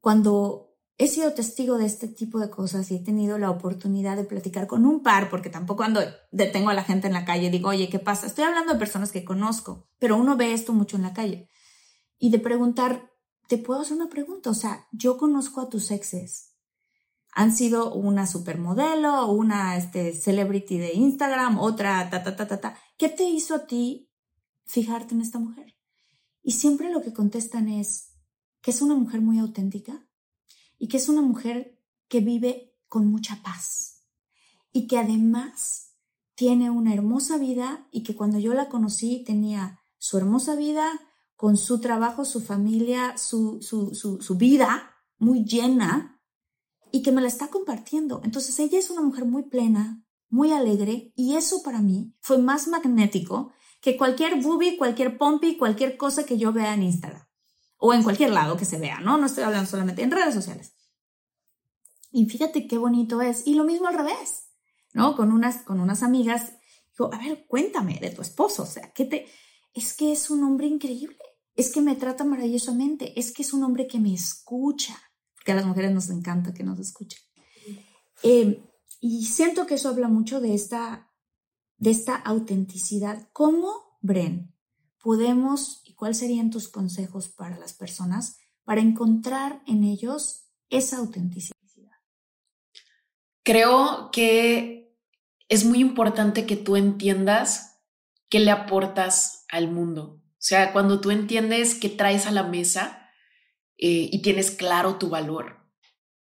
S2: cuando he sido testigo de este tipo de cosas y he tenido la oportunidad de platicar con un par, porque tampoco cuando detengo a la gente en la calle digo, oye, ¿qué pasa? Estoy hablando de personas que conozco, pero uno ve esto mucho en la calle. Y de preguntar, ¿te puedo hacer una pregunta? O sea, yo conozco a tus exes. Han sido una supermodelo, una este, celebrity de Instagram, otra, ta, ta, ta, ta, ta. ¿Qué te hizo a ti fijarte en esta mujer? Y siempre lo que contestan es que es una mujer muy auténtica, y que es una mujer que vive con mucha paz y que además tiene una hermosa vida y que cuando yo la conocí tenía su hermosa vida con su trabajo, su familia, su, su, su, vida muy llena y que me la está compartiendo. Entonces ella es una mujer muy plena, muy alegre y eso para mí fue más magnético que cualquier boobie, cualquier pompi, cualquier cosa que yo vea en Instagram o en cualquier lado que se vea, ¿no? No estoy hablando solamente en redes sociales. Y fíjate qué bonito es. Y lo mismo al revés, ¿no? Con unas, con unas amigas, digo, a ver, cuéntame de tu esposo, o sea, ¿qué te... Es que es un hombre increíble, es que me trata maravillosamente, es que es un hombre que me escucha, porque a las mujeres nos encanta que nos escuchen. Eh, y siento que eso habla mucho de esta, de esta autenticidad. ¿Cómo, Bren, podemos, y cuáles serían tus consejos para las personas para encontrar en ellos esa autenticidad?
S1: Creo que es muy importante que tú entiendas qué le aportas al mundo. O sea, cuando tú entiendes qué traes a la mesa eh, y tienes claro tu valor,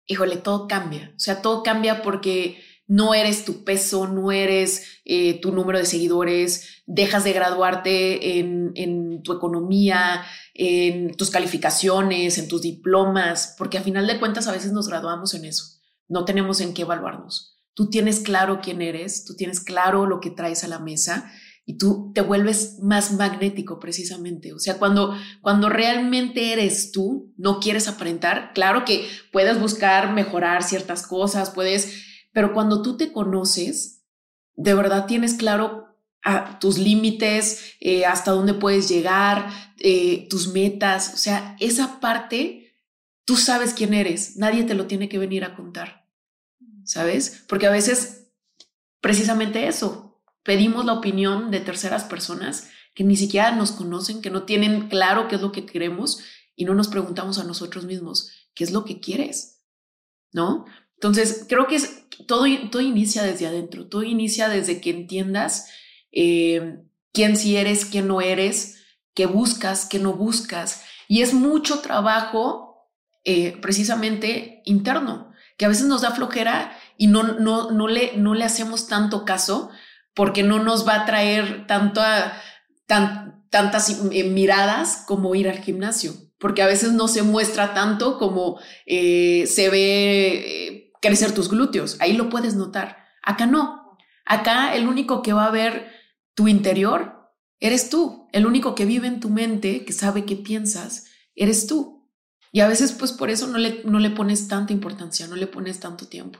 S1: híjole, todo cambia. O sea, todo cambia porque no eres tu peso, no eres eh, tu número de seguidores, dejas de graduarte en, en, tu economía, en tus calificaciones, en tus diplomas, porque a final de cuentas a veces nos graduamos en eso, no tenemos en qué evaluarnos. Tú tienes claro quién eres, tú tienes claro lo que traes a la mesa y tú te vuelves más magnético precisamente. O sea, cuando, cuando realmente eres tú, no quieres aparentar, claro que puedes buscar mejorar ciertas cosas, puedes pero cuando tú te conoces, de verdad tienes claro a tus límites, eh, hasta dónde puedes llegar, eh, tus metas, o sea, esa parte, tú sabes quién eres, nadie te lo tiene que venir a contar, ¿sabes? Porque a veces, precisamente eso, pedimos la opinión de terceras personas que ni siquiera nos conocen, que no tienen claro qué es lo que queremos y no nos preguntamos a nosotros mismos, ¿qué es lo que quieres? ¿No? Entonces, creo que es, todo, todo inicia desde adentro, todo inicia desde que entiendas eh, quién sí eres, quién no eres, qué buscas, qué no buscas. Y es mucho trabajo eh, precisamente interno, que a veces nos da flojera y no, no, no, le, no le hacemos tanto caso porque no nos va a traer tanto tan, tantas eh, miradas como ir al gimnasio, porque a veces no se muestra tanto como eh, se ve crecer tus glúteos, ahí lo puedes notar. Acá no, acá el único que va a ver tu interior eres tú, el único que vive en tu mente, que sabe qué piensas, eres tú. Y a veces pues por eso no le, no le pones tanta importancia, no le pones tanto tiempo.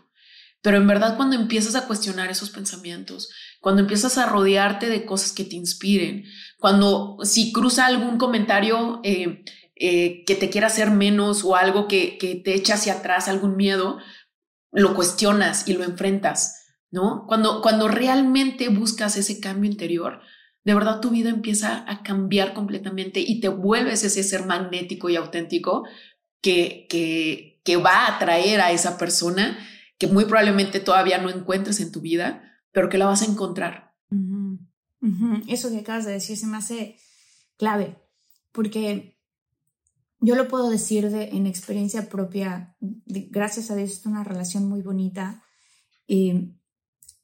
S1: Pero en verdad cuando empiezas a cuestionar esos pensamientos, cuando empiezas a rodearte de cosas que te inspiren, cuando si cruza algún comentario eh, eh, que te quiera hacer menos o algo que, que te echa hacia atrás, algún miedo, lo cuestionas y lo enfrentas, ¿no? Cuando, cuando realmente buscas ese cambio interior, de verdad tu vida empieza a cambiar completamente y te vuelves ese ser magnético y auténtico que, que, que va a atraer a esa persona que muy probablemente todavía no encuentres en tu vida, pero que la vas a encontrar.
S2: Eso que acabas de decir se me hace clave, porque yo lo puedo decir de, en experiencia propia, gracias a Dios es una relación muy bonita. Y,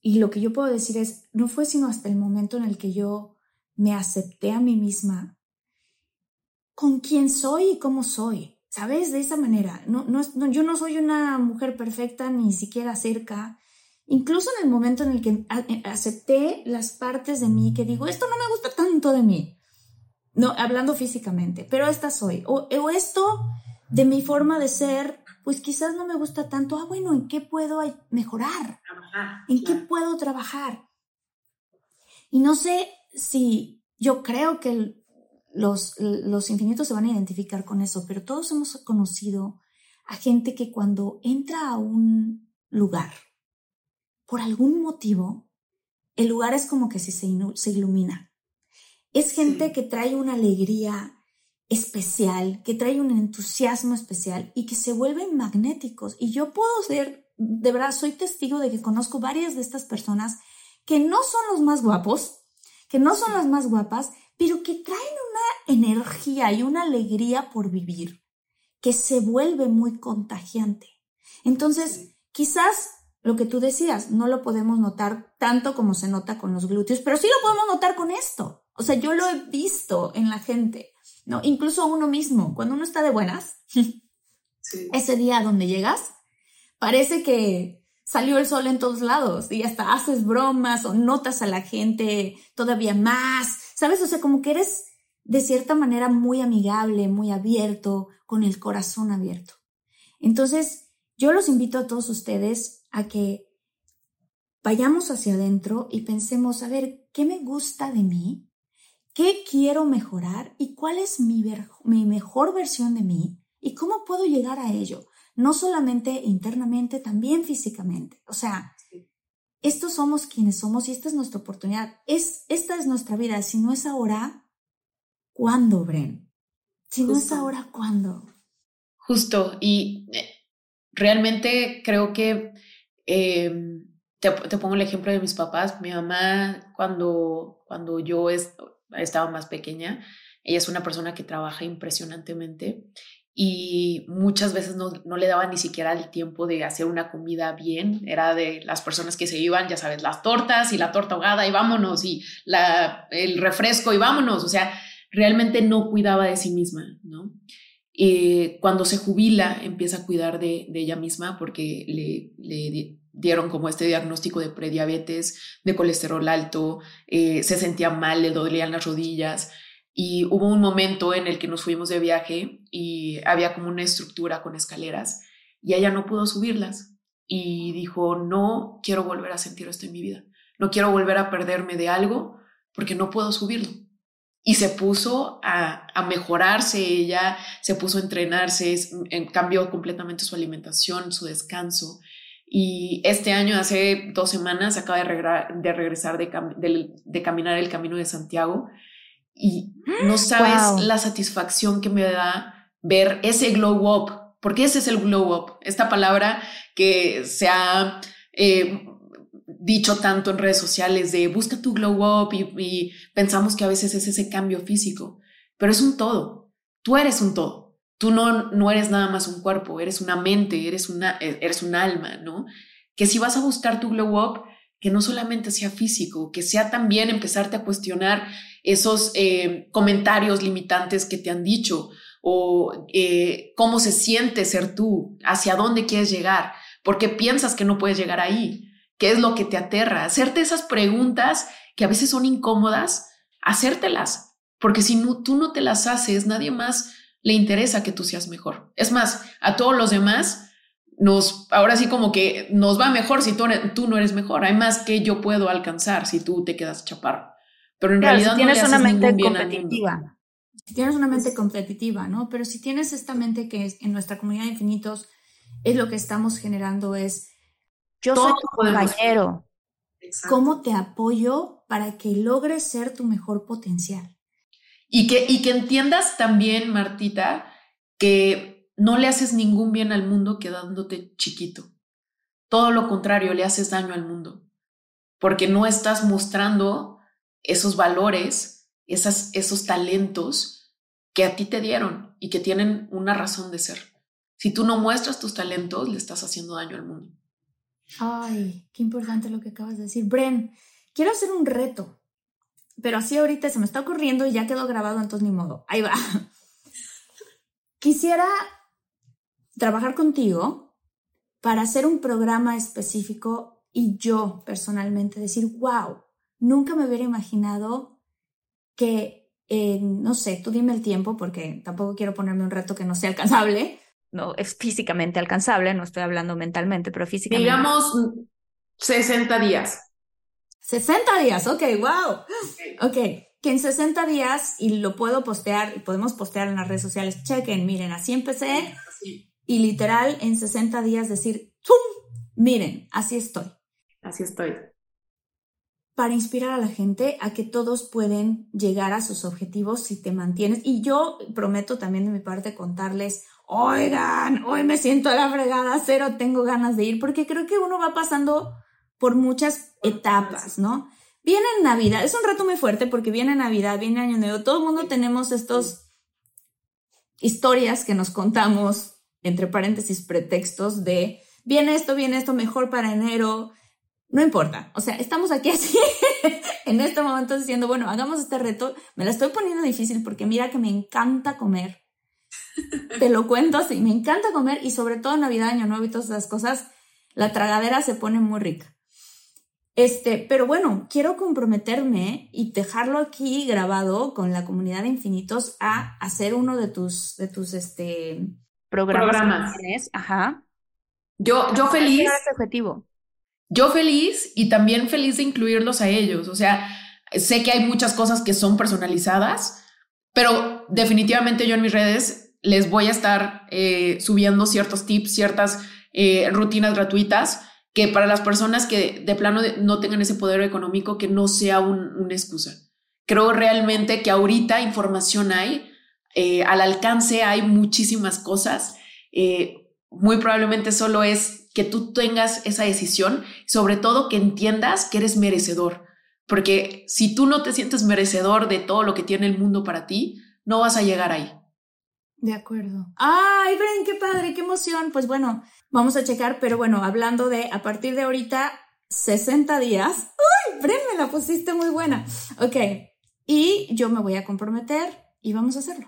S2: y lo que yo puedo decir es, no fue sino hasta el momento en el que yo me acepté a mí misma con quién soy y cómo soy. ¿Sabes? De esa manera. No, no, yo no soy una mujer perfecta, ni siquiera cerca. Incluso en el momento en el que eh, acepté las partes de mí que digo, esto no me gusta tanto de mí. No, hablando físicamente, pero esta soy. O, esto de mi forma de ser, pues quizás no me gusta tanto. Ah, bueno, ¿en qué puedo mejorar? ¿En qué puedo trabajar? Y no sé si yo creo que los, los infinitos se van a identificar con eso, pero todos hemos conocido a gente que cuando entra a un lugar, por algún motivo, el lugar es como que se, se ilumina. Es gente que trae una alegría especial, que trae un entusiasmo especial y que se vuelven magnéticos. Y yo puedo ser, de verdad, soy testigo de que conozco varias de estas personas que no son los más guapos, que no son las más guapas, pero que traen una energía y una alegría por vivir que se vuelve muy contagiante. Entonces, quizás lo que tú decías, no lo podemos notar tanto como se nota con los glúteos, pero sí lo podemos notar con esto. O sea, yo lo he visto en la gente, ¿no? Incluso uno mismo, cuando uno está de buenas, ese día donde llegas, parece que salió el sol en todos lados y hasta haces bromas o notas a la gente todavía más ¿Sabes? O sea, como que eres de cierta manera muy amigable, muy abierto, con el corazón abierto. Entonces, yo los invito a todos ustedes a que vayamos hacia adentro y pensemos, a ver, ¿qué me gusta de mí? ¿Qué quiero mejorar? ¿Y cuál es mi, mi mejor versión de mí? ¿Y cómo puedo llegar a ello? No solamente internamente, también físicamente. O sea, estos somos quienes somos y esta es nuestra oportunidad. Es, esta es nuestra vida. Si no es ahora, ¿cuándo, Bren? Si no es ahora, ¿cuándo?
S1: Justo. Y eh, realmente creo que em, te, pongo el ejemplo de mis papás. Mi mamá, cuando, cuando yo estaba más pequeña, ella es una persona que trabaja impresionantemente y muchas veces no, no, le daban ni siquiera el tiempo de hacer una comida bien. Era de las personas que se iban, ya sabes, las tortas y la torta ahogada y vámonos y la, el refresco y vámonos. O sea, realmente no cuidaba de sí misma, ¿no? Eh, cuando se jubila, empieza a cuidar de, de ella misma porque le, le, dieron como este diagnóstico de prediabetes, de colesterol alto, eh, se sentía mal, le dolían las rodillas. Y hubo un momento en el que nos fuimos de viaje y había como una estructura con escaleras y ella no pudo subirlas y dijo, no quiero volver a sentir esto en mi vida, no quiero volver a perderme de algo porque no puedo subirlo. Y se puso a, a mejorarse ella, se puso a entrenarse, cambió completamente su alimentación, su descanso. Y este año, hace dos semanas, acaba de, de regresar de, de, de caminar el camino de Santiago y no sabes la satisfacción que me da ver ese glow up, porque ese es el glow up, esta palabra que se ha eh, dicho tanto en redes sociales de busca tu glow up y, pensamos que a veces es ese cambio físico, pero es un todo, tú eres un todo. Tú no, no eres nada más un cuerpo, eres una mente, eres, una, eres un alma, ¿no? Que si vas a buscar tu glow up, que no solamente sea físico, que sea también empezarte a cuestionar esos eh, comentarios limitantes que te han dicho o eh, cómo se siente ser tú, hacia dónde quieres llegar, porque piensas que no puedes llegar ahí, qué es lo que te aterra, hacerte esas preguntas que a veces son incómodas, hacértelas, porque si tú no te las haces, nadie más le interesa que tú seas mejor. Es más, a todos los demás nos, ahora sí como que nos va mejor si tú, tú no eres mejor, hay más que yo puedo alcanzar si tú te quedas chaparro. Pero en realidad
S2: tienes
S1: no le
S2: una mente competitiva. Si tienes una mente competitiva, ¿no? Pero si tienes esta mente que es, en nuestra comunidad de infinitos es lo que estamos generando es yo soy tu compañero. ¿Cómo te apoyo para que logres ser tu mejor potencial?
S1: Y que, y que entiendas también, Martita, que no le haces ningún bien al mundo quedándote chiquito. Todo lo contrario, le haces daño al mundo. Porque no estás mostrando esos valores, esos talentos que a ti te dieron y que tienen una razón de ser. Si tú no muestras tus talentos, le estás haciendo daño al mundo.
S2: Ay, qué importante lo que acabas de decir. Bren, quiero hacer un reto, pero así ahorita se me está ocurriendo y ya quedó grabado, entonces ni modo. Ahí va. Quisiera trabajar contigo para hacer un programa específico y yo personalmente decir, wow, nunca me hubiera imaginado que, no sé, tú dime el tiempo porque tampoco quiero ponerme un reto que no sea alcanzable. No, es físicamente alcanzable, no estoy hablando mentalmente, pero físicamente.
S1: Digamos 60 días.
S2: 60 días, ok, wow. Ok, que en 60 días, y lo puedo postear, y podemos postear en las redes sociales, chequen, miren, así empecé, y literal en 60 días decir, ¡tum! Miren, así estoy.
S1: Así estoy
S2: para inspirar a la gente a que todos pueden llegar a sus objetivos si te mantienes. Y yo prometo también de mi parte contarles, oigan, hoy me siento a la fregada, cero tengo ganas de ir, porque creo que uno va pasando por muchas etapas, ¿no? Viene Navidad, es un rato muy fuerte porque viene Navidad, viene Año Nuevo, todo el mundo tenemos estos historias que nos contamos, entre paréntesis, pretextos de, viene esto, viene esto, mejor para enero, no importa, o sea, estamos aquí así en este momento diciendo, bueno, hagamos este reto. Me la estoy poniendo difícil porque mira que me encanta comer. Te lo cuento así, me encanta comer y sobre todo Navidad, Año Nuevo y todas esas cosas, la tragadera se pone muy rica. Este, pero bueno, quiero comprometerme y dejarlo aquí grabado con la comunidad de infinitos a hacer uno de tus, de tus, este,
S1: programas.
S2: Ajá.
S1: Yo, yo feliz.
S2: Ese objetivo
S1: yo feliz y también feliz de incluirlos a ellos. O sea, sé que hay muchas cosas que son personalizadas, pero definitivamente yo en mis redes les voy a estar eh, subiendo ciertos tips, ciertas eh, rutinas gratuitas que para las personas que de plano no tengan ese poder económico, que no sea una excusa. Creo realmente que ahorita información hay, eh, al alcance hay muchísimas cosas. muy probablemente solo es que tú tengas esa decisión, sobre todo que entiendas que eres merecedor, porque si tú no te sientes merecedor de todo lo que tiene el mundo para ti, no vas a llegar ahí.
S2: De acuerdo. Ay, Bren, qué padre, qué emoción. Pues bueno, vamos a checar, pero bueno, hablando de a partir de ahorita, 60 días. Uy, Bren, me la pusiste muy buena. Ok, y yo me voy a comprometer y vamos a hacerlo.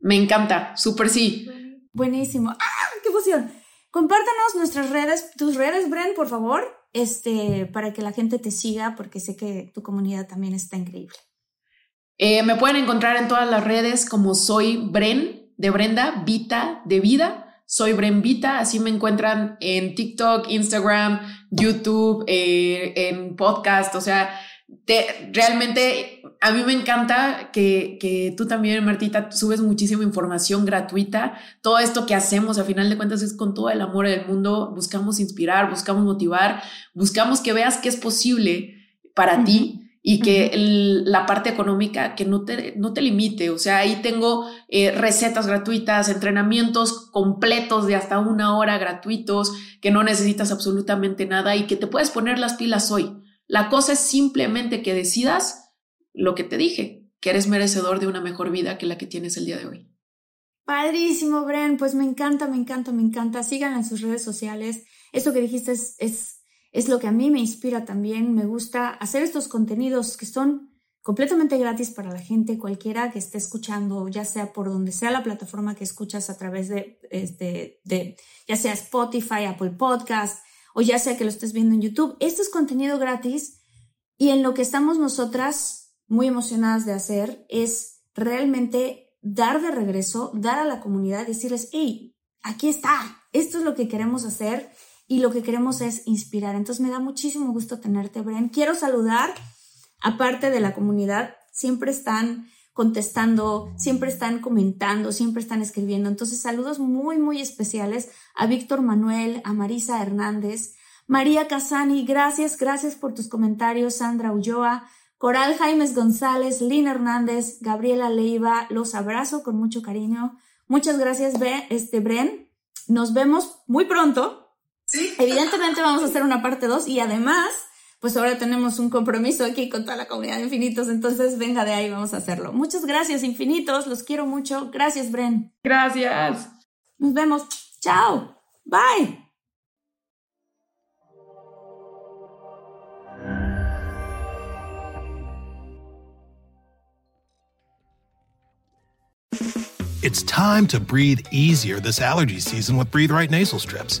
S1: Me encanta, súper sí.
S2: Buenísimo. ¡Ah, qué emoción! Compártanos nuestras redes, tus redes, Bren, por favor, este, para que la gente te siga, porque sé que tu comunidad también está increíble.
S1: Eh, me pueden encontrar en todas las redes como soy Bren de Brenda, Vita de Vida. Soy Bren Vita, así me encuentran en TikTok, Instagram, YouTube, eh, en podcast, o sea, realmente a mí me encanta que, que, tú también, Martita, subes muchísima información gratuita. Todo esto que hacemos, a final de cuentas, es con todo el amor del mundo. Buscamos inspirar, buscamos motivar, buscamos que veas que es posible para ti y que la parte económica que no te, no te limite. O sea, ahí tengo eh, recetas gratuitas, entrenamientos completos de hasta una hora gratuitos, que no necesitas absolutamente nada y que te puedes poner las pilas hoy. La cosa es simplemente que decidas lo que te dije, que eres merecedor de una mejor vida que la que tienes el día de hoy.
S2: Padrísimo, Bren. Pues me encanta, me encanta, me encanta. Sigan en sus redes sociales. Esto que dijiste es, es es lo que a mí me inspira también. Me gusta hacer estos contenidos que son completamente gratis para la gente, cualquiera que esté escuchando, ya sea por donde sea la plataforma que escuchas a través de, este, de ya sea Spotify, Apple Podcast, o ya sea que lo estés viendo en YouTube. Esto es contenido gratis y en lo que estamos nosotras muy emocionadas de hacer es realmente dar de regreso, dar a la comunidad, decirles, hey, aquí está, esto es lo que queremos hacer y lo que queremos es inspirar. Entonces me da muchísimo gusto tenerte, Bren. Quiero saludar, aparte de la comunidad, siempre están contestando, siempre están comentando, siempre están escribiendo. Entonces saludos muy, muy especiales a Víctor Manuel, a Marisa Hernández, María Casani, gracias, gracias por tus comentarios, Sandra Ulloa, Coral Jaimes González, Lina Hernández, Gabriela Leiva, los abrazo con mucho cariño. Muchas gracias, este, Bren. Nos vemos muy pronto Evidentemente vamos a hacer una parte 2 y además, pues ahora tenemos un compromiso aquí con toda la comunidad de infinitos, entonces venga de ahí, vamos a hacerlo. Muchas gracias, infinitos, los quiero mucho. Gracias, Bren.
S1: Gracias.
S2: Nos vemos. Chao. Bye.
S4: It's time to breathe easier this allergy season with Breathe Right Nasal Strips.